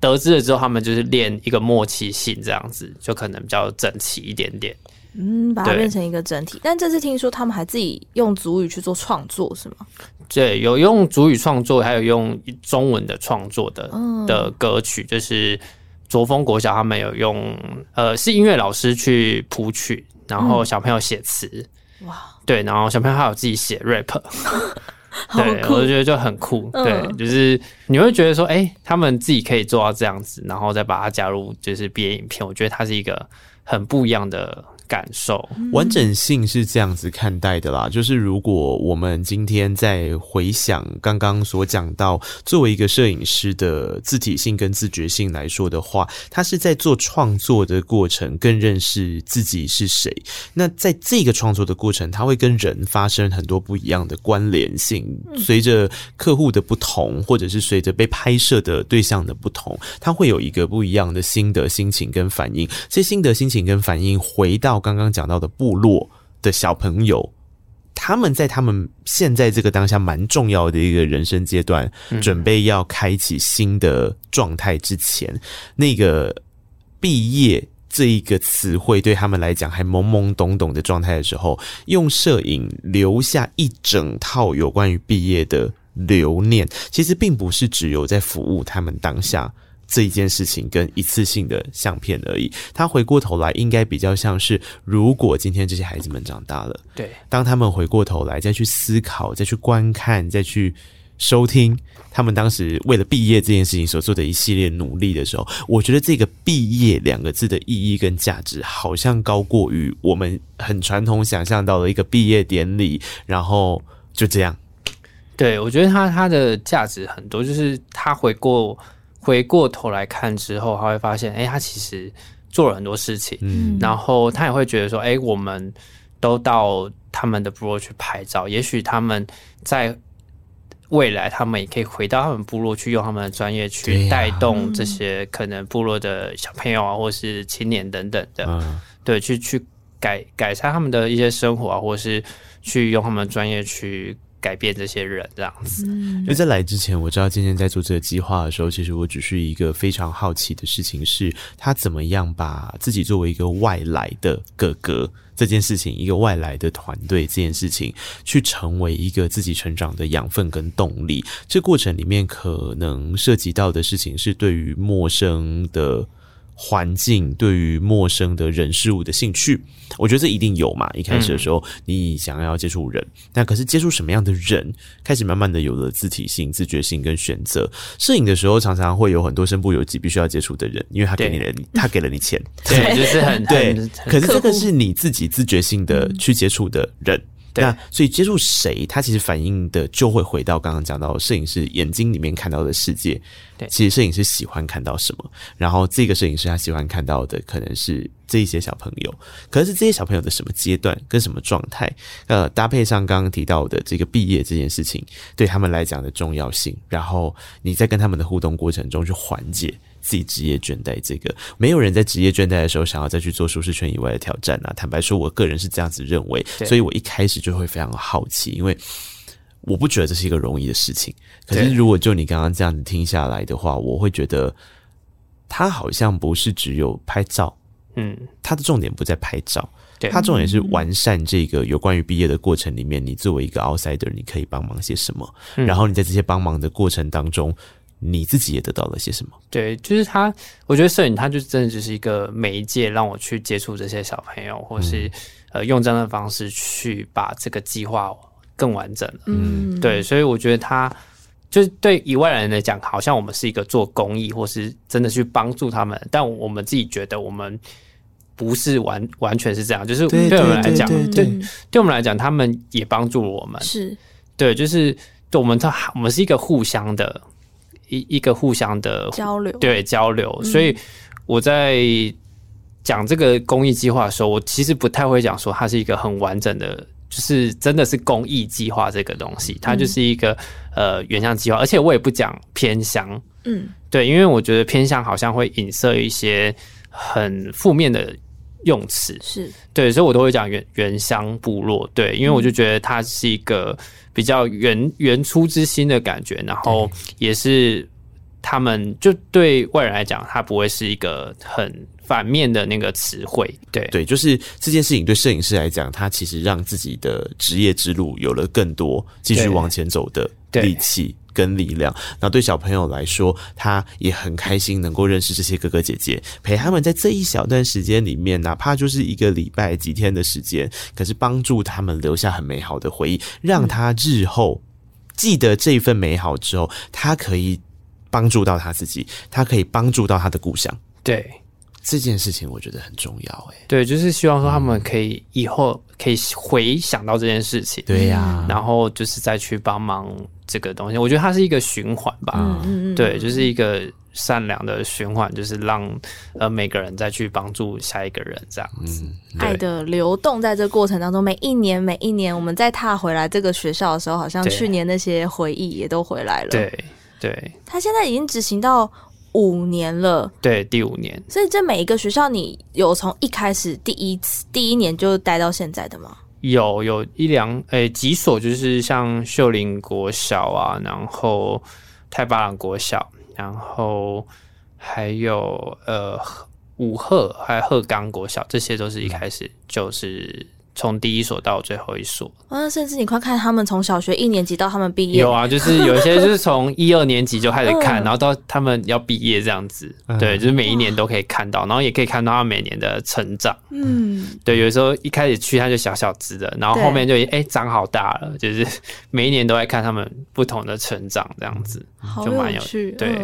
得知了之后，他们就是练一个默契性，这样子就可能比较整齐一点点。嗯，把它变成一个整体。但这次听说他们还自己用主语去做创作，是吗？对，有用主语创作，还有用中文的创作的、嗯、的歌曲，就是卓峰国小他们有用，呃，是音乐老师去谱曲，然后小朋友写词。哇、嗯，对，然后小朋友还有自己写 rap。对，我就觉得就很酷。对，嗯、就是你会觉得说，哎、欸，他们自己可以做到这样子，然后再把它加入就是毕业影片，我觉得它是一个很不一样的。感受完整性是这样子看待的啦，就是如果我们今天在回想刚刚所讲到，作为一个摄影师的自体性跟自觉性来说的话，他是在做创作的过程，更认识自己是谁。那在这个创作的过程，他会跟人发生很多不一样的关联性，随着客户的不同，或者是随着被拍摄的对象的不同，他会有一个不一样的心得、心情跟反应。这些心得、心情跟反应回到。刚刚讲到的部落的小朋友，他们在他们现在这个当下蛮重要的一个人生阶段，准备要开启新的状态之前，那个毕业这一个词汇对他们来讲还懵懵懂懂的状态的时候，用摄影留下一整套有关于毕业的留念，其实并不是只有在服务他们当下。这一件事情跟一次性的相片而已，他回过头来应该比较像是，如果今天这些孩子们长大了，对，当他们回过头来再去思考、再去观看、再去收听他们当时为了毕业这件事情所做的一系列努力的时候，我觉得这个“毕业”两个字的意义跟价值，好像高过于我们很传统想象到的一个毕业典礼，然后就这样。对，我觉得他他的价值很多，就是他回过。回过头来看之后，他会发现，哎、欸，他其实做了很多事情，嗯，然后他也会觉得说，哎、欸，我们都到他们的部落去拍照，也许他们在未来，他们也可以回到他们部落去，用他们的专业去带动这些可能部落的小朋友啊，或是青年等等的，嗯、对，去去改改善他们的一些生活啊，或是去用他们的专业去。改变这些人这样子。因为在来之前，我知道今天在做这个计划的时候，其实我只是一个非常好奇的事情，是他怎么样把自己作为一个外来的哥哥这件事情，一个外来的团队这件事情，去成为一个自己成长的养分跟动力。这过程里面可能涉及到的事情是对于陌生的。环境对于陌生的人事物的兴趣，我觉得这一定有嘛。一开始的时候，你想要接触人，嗯、那可是接触什么样的人，开始慢慢的有了自体性、自觉性跟选择。摄影的时候，常常会有很多身不由己必须要接触的人，因为他给你了，他给了你钱，对，就是很对。可是这个是你自己自觉性的去接触的人。那所以接触谁，他其实反映的就会回到刚刚讲到摄影师眼睛里面看到的世界。对，其实摄影师喜欢看到什么，然后这个摄影师他喜欢看到的可能是这一些小朋友，可是这些小朋友的什么阶段跟什么状态，呃，搭配上刚刚提到的这个毕业这件事情对他们来讲的重要性，然后你在跟他们的互动过程中去缓解。自己职业倦怠，这个没有人在职业倦怠的时候想要再去做舒适圈以外的挑战啊！坦白说，我个人是这样子认为，所以我一开始就会非常好奇，因为我不觉得这是一个容易的事情。可是，如果就你刚刚这样子听下来的话，我会觉得他好像不是只有拍照，嗯，他的重点不在拍照，他重点是完善这个有关于毕业的过程里面，你作为一个 outsider，你可以帮忙些什么？然后你在这些帮忙的过程当中。你自己也得到了些什么？对，就是他，我觉得摄影，他就真的就是一个媒介，让我去接触这些小朋友，或是、嗯、呃，用这样的方式去把这个计划更完整。嗯，对，所以我觉得他就是对以外人来讲，好像我们是一个做公益，或是真的去帮助他们，但我们自己觉得我们不是完完全是这样，就是对我们来讲，对对我们来讲，他们也帮助了我们，是。对，就是对我们他我们是一个互相的。一一个互相的交流，对交流，所以我在讲这个公益计划的时候，我其实不太会讲说它是一个很完整的，就是真的是公益计划这个东西，它就是一个、嗯、呃原乡计划，而且我也不讲偏乡，嗯，对，因为我觉得偏乡好像会影射一些很负面的。用词。是。对，所以我都会讲原原乡部落，对，因为我就觉得它是一个比较原原初之心的感觉，然后也是他们就对外人来讲，它不会是一个很反面的那个词汇，对。对，就是这件事情对摄影师来讲，他其实让自己的职业之路有了更多继续往前走的力气。跟力量，那对小朋友来说，他也很开心能够认识这些哥哥姐姐，陪他们在这一小段时间里面，哪怕就是一个礼拜几天的时间，可是帮助他们留下很美好的回忆，让他日后记得这份美好之后，他可以帮助到他自己，他可以帮助到他的故乡。对。这件事情我觉得很重要，欸，诶，对，就是希望说他们可以以后可以回想到这件事情，对呀，然后就是再去帮忙这个东西。我觉得它是一个循环吧，嗯，对，就是一个善良的循环，就是让呃每个人再去帮助下一个人这样子，嗯，爱的流动在这个过程当中，每一年每一年，我们再踏回来这个学校的时候，好像去年那些回忆也都回来了，对对，他现在已经执行到。五年了，对，第五年。所以这每一个学校，你有从一开始第一次第一年就待到现在的吗？有，有一两诶、几所，就是像秀林国小啊，然后太巴郎国小，然后还有呃武鹤，还有鹤冈国小，这些都是一开始就是。从第一所到最后一所，啊，甚至你快看他们从小学一年级到他们毕业，有啊，就是有一些 就是从一二年级就开始看，然后到他们要毕业这样子，对，就是每一年都可以看到，然后也可以看到他每年的成长，嗯，对，有时候一开始去他就小小只的，然后后面就哎长好大了，就是每一年都在看他们不同的成长这样子，就蛮有趣，对。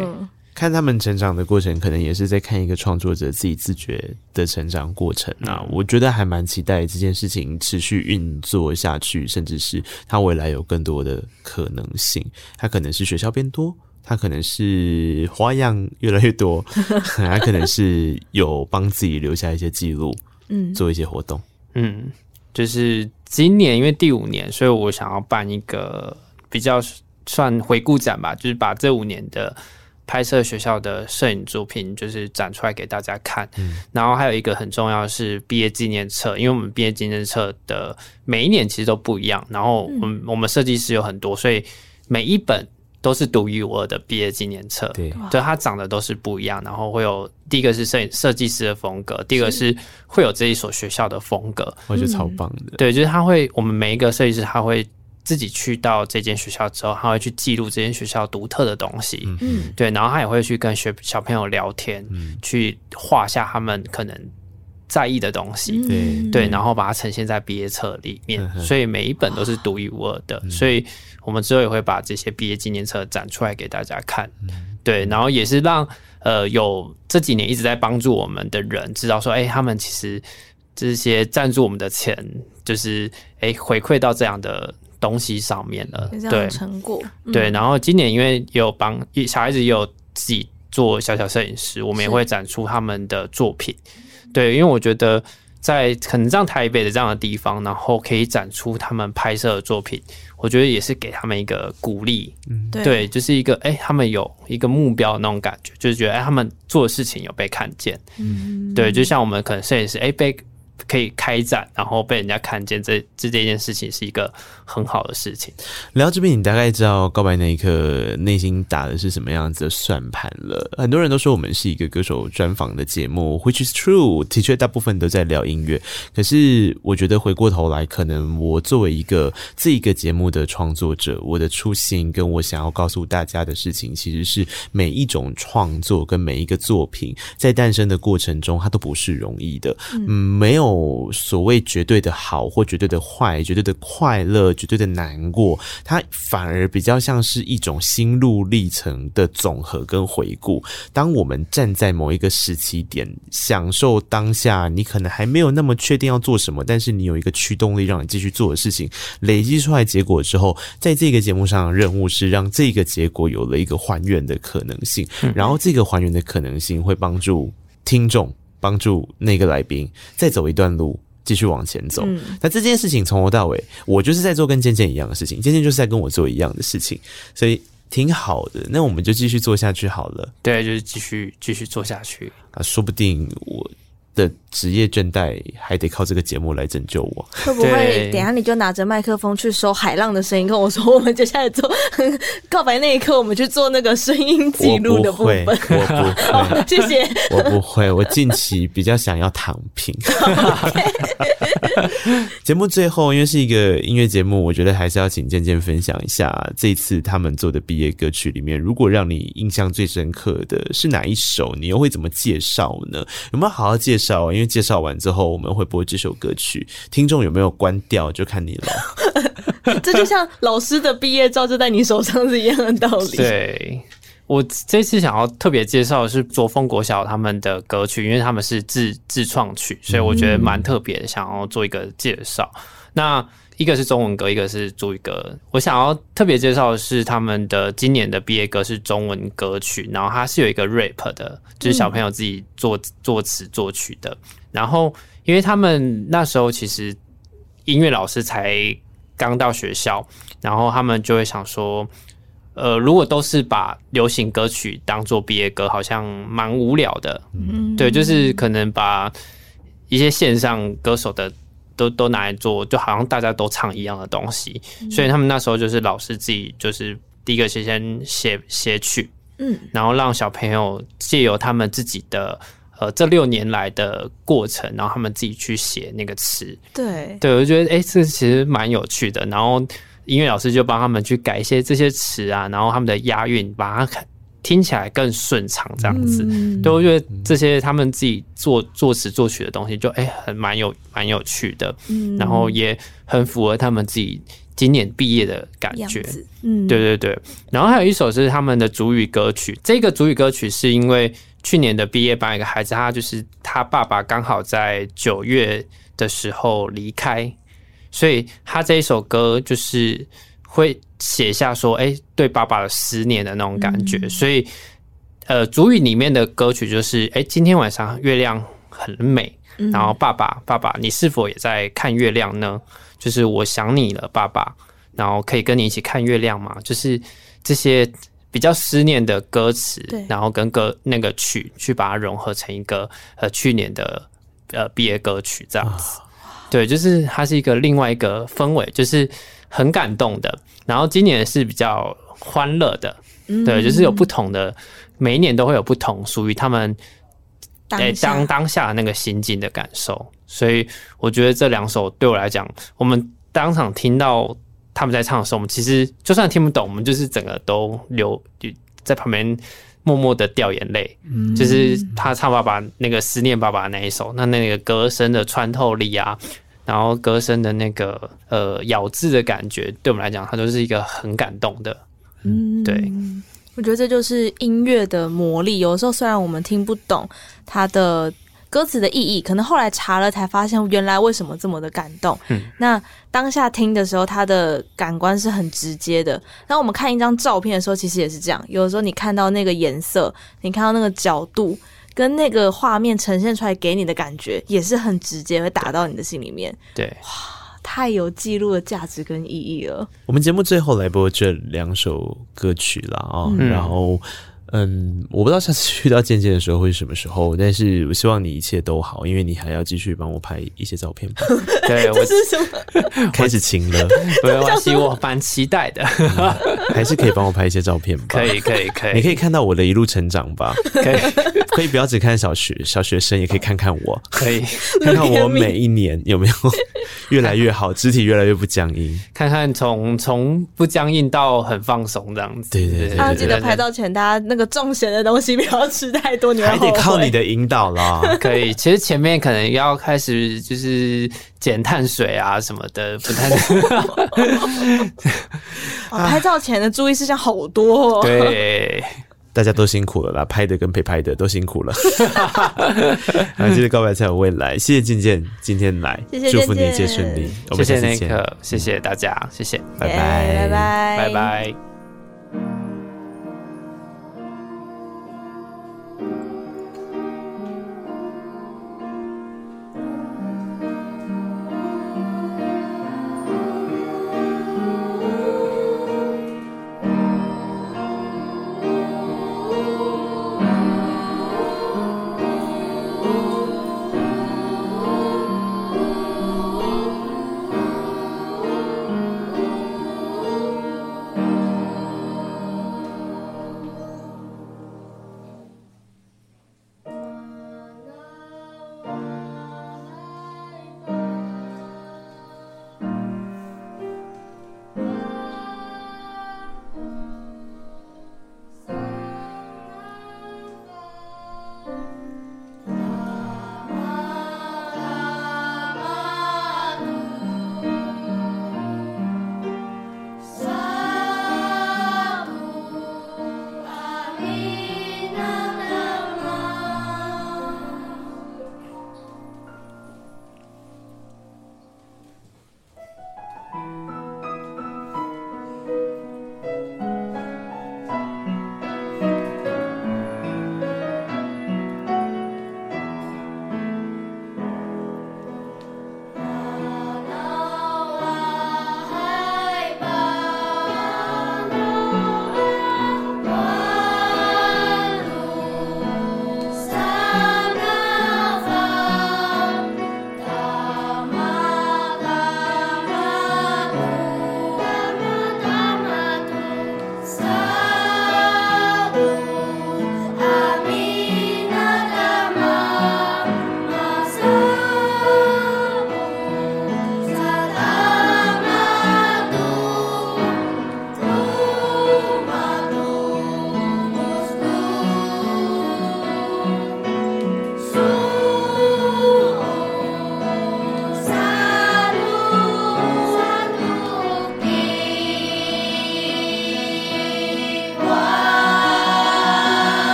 看他们成长的过程，可能也是在看一个创作者自己自觉的成长过程啊。嗯、我觉得还蛮期待这件事情持续运作下去，甚至是他未来有更多的可能性。他可能是学校变多，他可能是花样越来越多，他可能是有帮自己留下一些记录，嗯，做一些活动，嗯，就是今年因为第五年，所以我想要办一个比较算回顾展吧，就是把这五年的。拍摄学校的摄影作品，就是展出来给大家看。嗯，然后还有一个很重要的是毕业纪念册，因为我们毕业纪念册的每一年其实都不一样。然后我们我们设计师有很多，所以每一本都是独一无二的毕业纪念册。对，对，它长得都是不一样。然后会有第一个是摄影设计师的风格，第二个是会有这一所学校的风格。我觉得超棒的。对，就是他会，我们每一个设计师他会。自己去到这间学校之后，他会去记录这间学校独特的东西，嗯，对，然后他也会去跟学小朋友聊天，嗯，去画下他们可能在意的东西，对、嗯，对，然后把它呈现在毕业册里面，嗯，所以每一本都是独一无二的，嗯，所以我们之后也会把这些毕业纪念册展出来给大家看，嗯，对，然后也是让呃有这几年一直在帮助我们的人知道说，哎，他们其实这些赞助我们的钱，就是哎回馈到这样的。东西上面了，对成果，对。然后今年因为也有帮小孩子也有自己做小小摄影师，我们也会展出他们的作品。对，因为我觉得在可能像台北的这样的地方，然后可以展出他们拍摄的作品，我觉得也是给他们一个鼓励。嗯，对，就是一个哎，他们有一个目标的那种感觉，就是觉得哎，他们做的事情有被看见。嗯，对，就像我们可能摄影师哎被。可以开展，然后被人家看见这，这这件事情是一个很好的事情。聊这边，你大概知道告白那一刻内心打的是什么样子的算盘了。很多人都说我们是一个歌手专访的节目，which is true，的确大部分都在聊音乐。可是我觉得回过头来，可能我作为一个这一个节目的创作者，我的初心跟我想要告诉大家的事情，其实是每一种创作跟每一个作品在诞生的过程中，它都不是容易的。嗯，没有。有所谓绝对的好或绝对的坏，绝对的快乐，绝对的难过，它反而比较像是一种心路历程的总和跟回顾。当我们站在某一个时期点，享受当下，你可能还没有那么确定要做什么，但是你有一个驱动力让你继续做的事情，累积出来结果之后，在这个节目上的，任务是让这个结果有了一个还原的可能性，然后这个还原的可能性会帮助。听众，帮助那个来宾再走一段路，继续往前走。嗯、那这件事情从头到尾，我就是在做跟健健一样的事情，健健就是在跟我做一样的事情，所以挺好的。那我们就继续做下去好了。对，就是继续继续做下去啊，说不定我。的职业倦怠还得靠这个节目来拯救我。会不会等下你就拿着麦克风去收海浪的声音，跟我说我们接下来做告白那一刻，我们去做那个声音记录的部分。我不会，我不会。好，谢谢。我不会，我近期比较想要躺平。节目最后，因为是一个音乐节目，我觉得还是要请健健分享一下这一次他们做的毕业歌曲里面，如果让你印象最深刻的是哪一首，你又会怎么介绍呢？有没有好好介绍？因为介绍完之后我们会播这首歌曲，听众有没有关掉就看你了。这就像老师的毕业照就在你手上是一样的道理。对，我这次想要特别介绍的是卓峰国小他们的歌曲，因为他们是自自创曲，所以我觉得蛮特别的，想要做一个介绍。嗯、那一个是中文歌，一个是主语歌。我想要特别介绍的是他们的今年的毕业歌是中文歌曲，然后它是有一个 rap 的，就是小朋友自己作作词作曲的。然后因为他们那时候其实音乐老师才刚到学校，然后他们就会想说，呃，如果都是把流行歌曲当做毕业歌，好像蛮无聊的。嗯，对，就是可能把一些线上歌手的。都都拿来做，就好像大家都唱一样的东西，嗯、所以他们那时候就是老师自己就是第一个先先写写曲，嗯，然后让小朋友借由他们自己的呃这六年来的过程，然后他们自己去写那个词，对，对，我就觉得哎、欸，这其实蛮有趣的。然后音乐老师就帮他们去改一些这些词啊，然后他们的押韵把它看。听起来更顺畅，这样子，嗯、对，我觉得这些他们自己作作词作曲的东西就，就、欸、哎，很蛮有蛮有趣的，嗯，然后也很符合他们自己今年毕业的感觉，嗯，对对对。然后还有一首是他们的主语歌曲，这个主语歌曲是因为去年的毕业班一个孩子，他就是他爸爸刚好在九月的时候离开，所以他这一首歌就是。会写下说，哎，对爸爸的思念的那种感觉，嗯、所以，呃，主语里面的歌曲就是，哎，今天晚上月亮很美，嗯、然后爸爸，爸爸，你是否也在看月亮呢？就是我想你了，爸爸，然后可以跟你一起看月亮吗？就是这些比较思念的歌词，然后跟歌那个曲去把它融合成一个呃去年的呃毕业歌曲这样子，哦、对，就是它是一个另外一个氛围，就是。很感动的，然后今年是比较欢乐的，嗯、对，就是有不同的，每一年都会有不同属于他们当当当下的那个心境的感受，所以我觉得这两首对我来讲，我们当场听到他们在唱的时候，我们其实就算听不懂，我们就是整个都流在旁边默默的掉眼泪，嗯、就是他唱爸爸那个思念爸爸那一首，那那个歌声的穿透力啊。然后歌声的那个呃咬字的感觉，对我们来讲，它都是一个很感动的。嗯，对，我觉得这就是音乐的魔力。有时候虽然我们听不懂它的歌词的意义，可能后来查了才发现原来为什么这么的感动。嗯，那当下听的时候，它的感官是很直接的。然后我们看一张照片的时候，其实也是这样。有的时候你看到那个颜色，你看到那个角度。跟那个画面呈现出来给你的感觉也是很直接，会打到你的心里面。对，哇，太有记录的价值跟意义了。我们节目最后来播这两首歌曲了啊，嗯、然后。嗯，我不知道下次遇到健健的时候会是什么时候，但是我希望你一切都好，因为你还要继续帮我拍一些照片吧。对，我 是什么？开始晴了，没关系，我蛮期待的、嗯，还是可以帮我拍一些照片吧。可以，可以，可以，你可以看到我的一路成长吧。可以，可以不要只看小学小学生，也可以看看我，可以看看我每一年有没有越来越好，肢体越来越不僵硬，看看从从不僵硬到很放松这样子。对对对，啊，记得拍照前大家那个。重咸的东西不要吃太多，你还得靠你的引导啦。可以，其实前面可能要开始就是减碳水啊什么的，不太。拍照前的注意事项好多哦。对，大家都辛苦了啦，拍的跟陪拍的都辛苦了。还记得告白才有未来，谢谢健健今天来，谢谢祝福你一切顺利。谢谢那个，谢谢大家，谢谢，拜拜，拜拜，拜拜。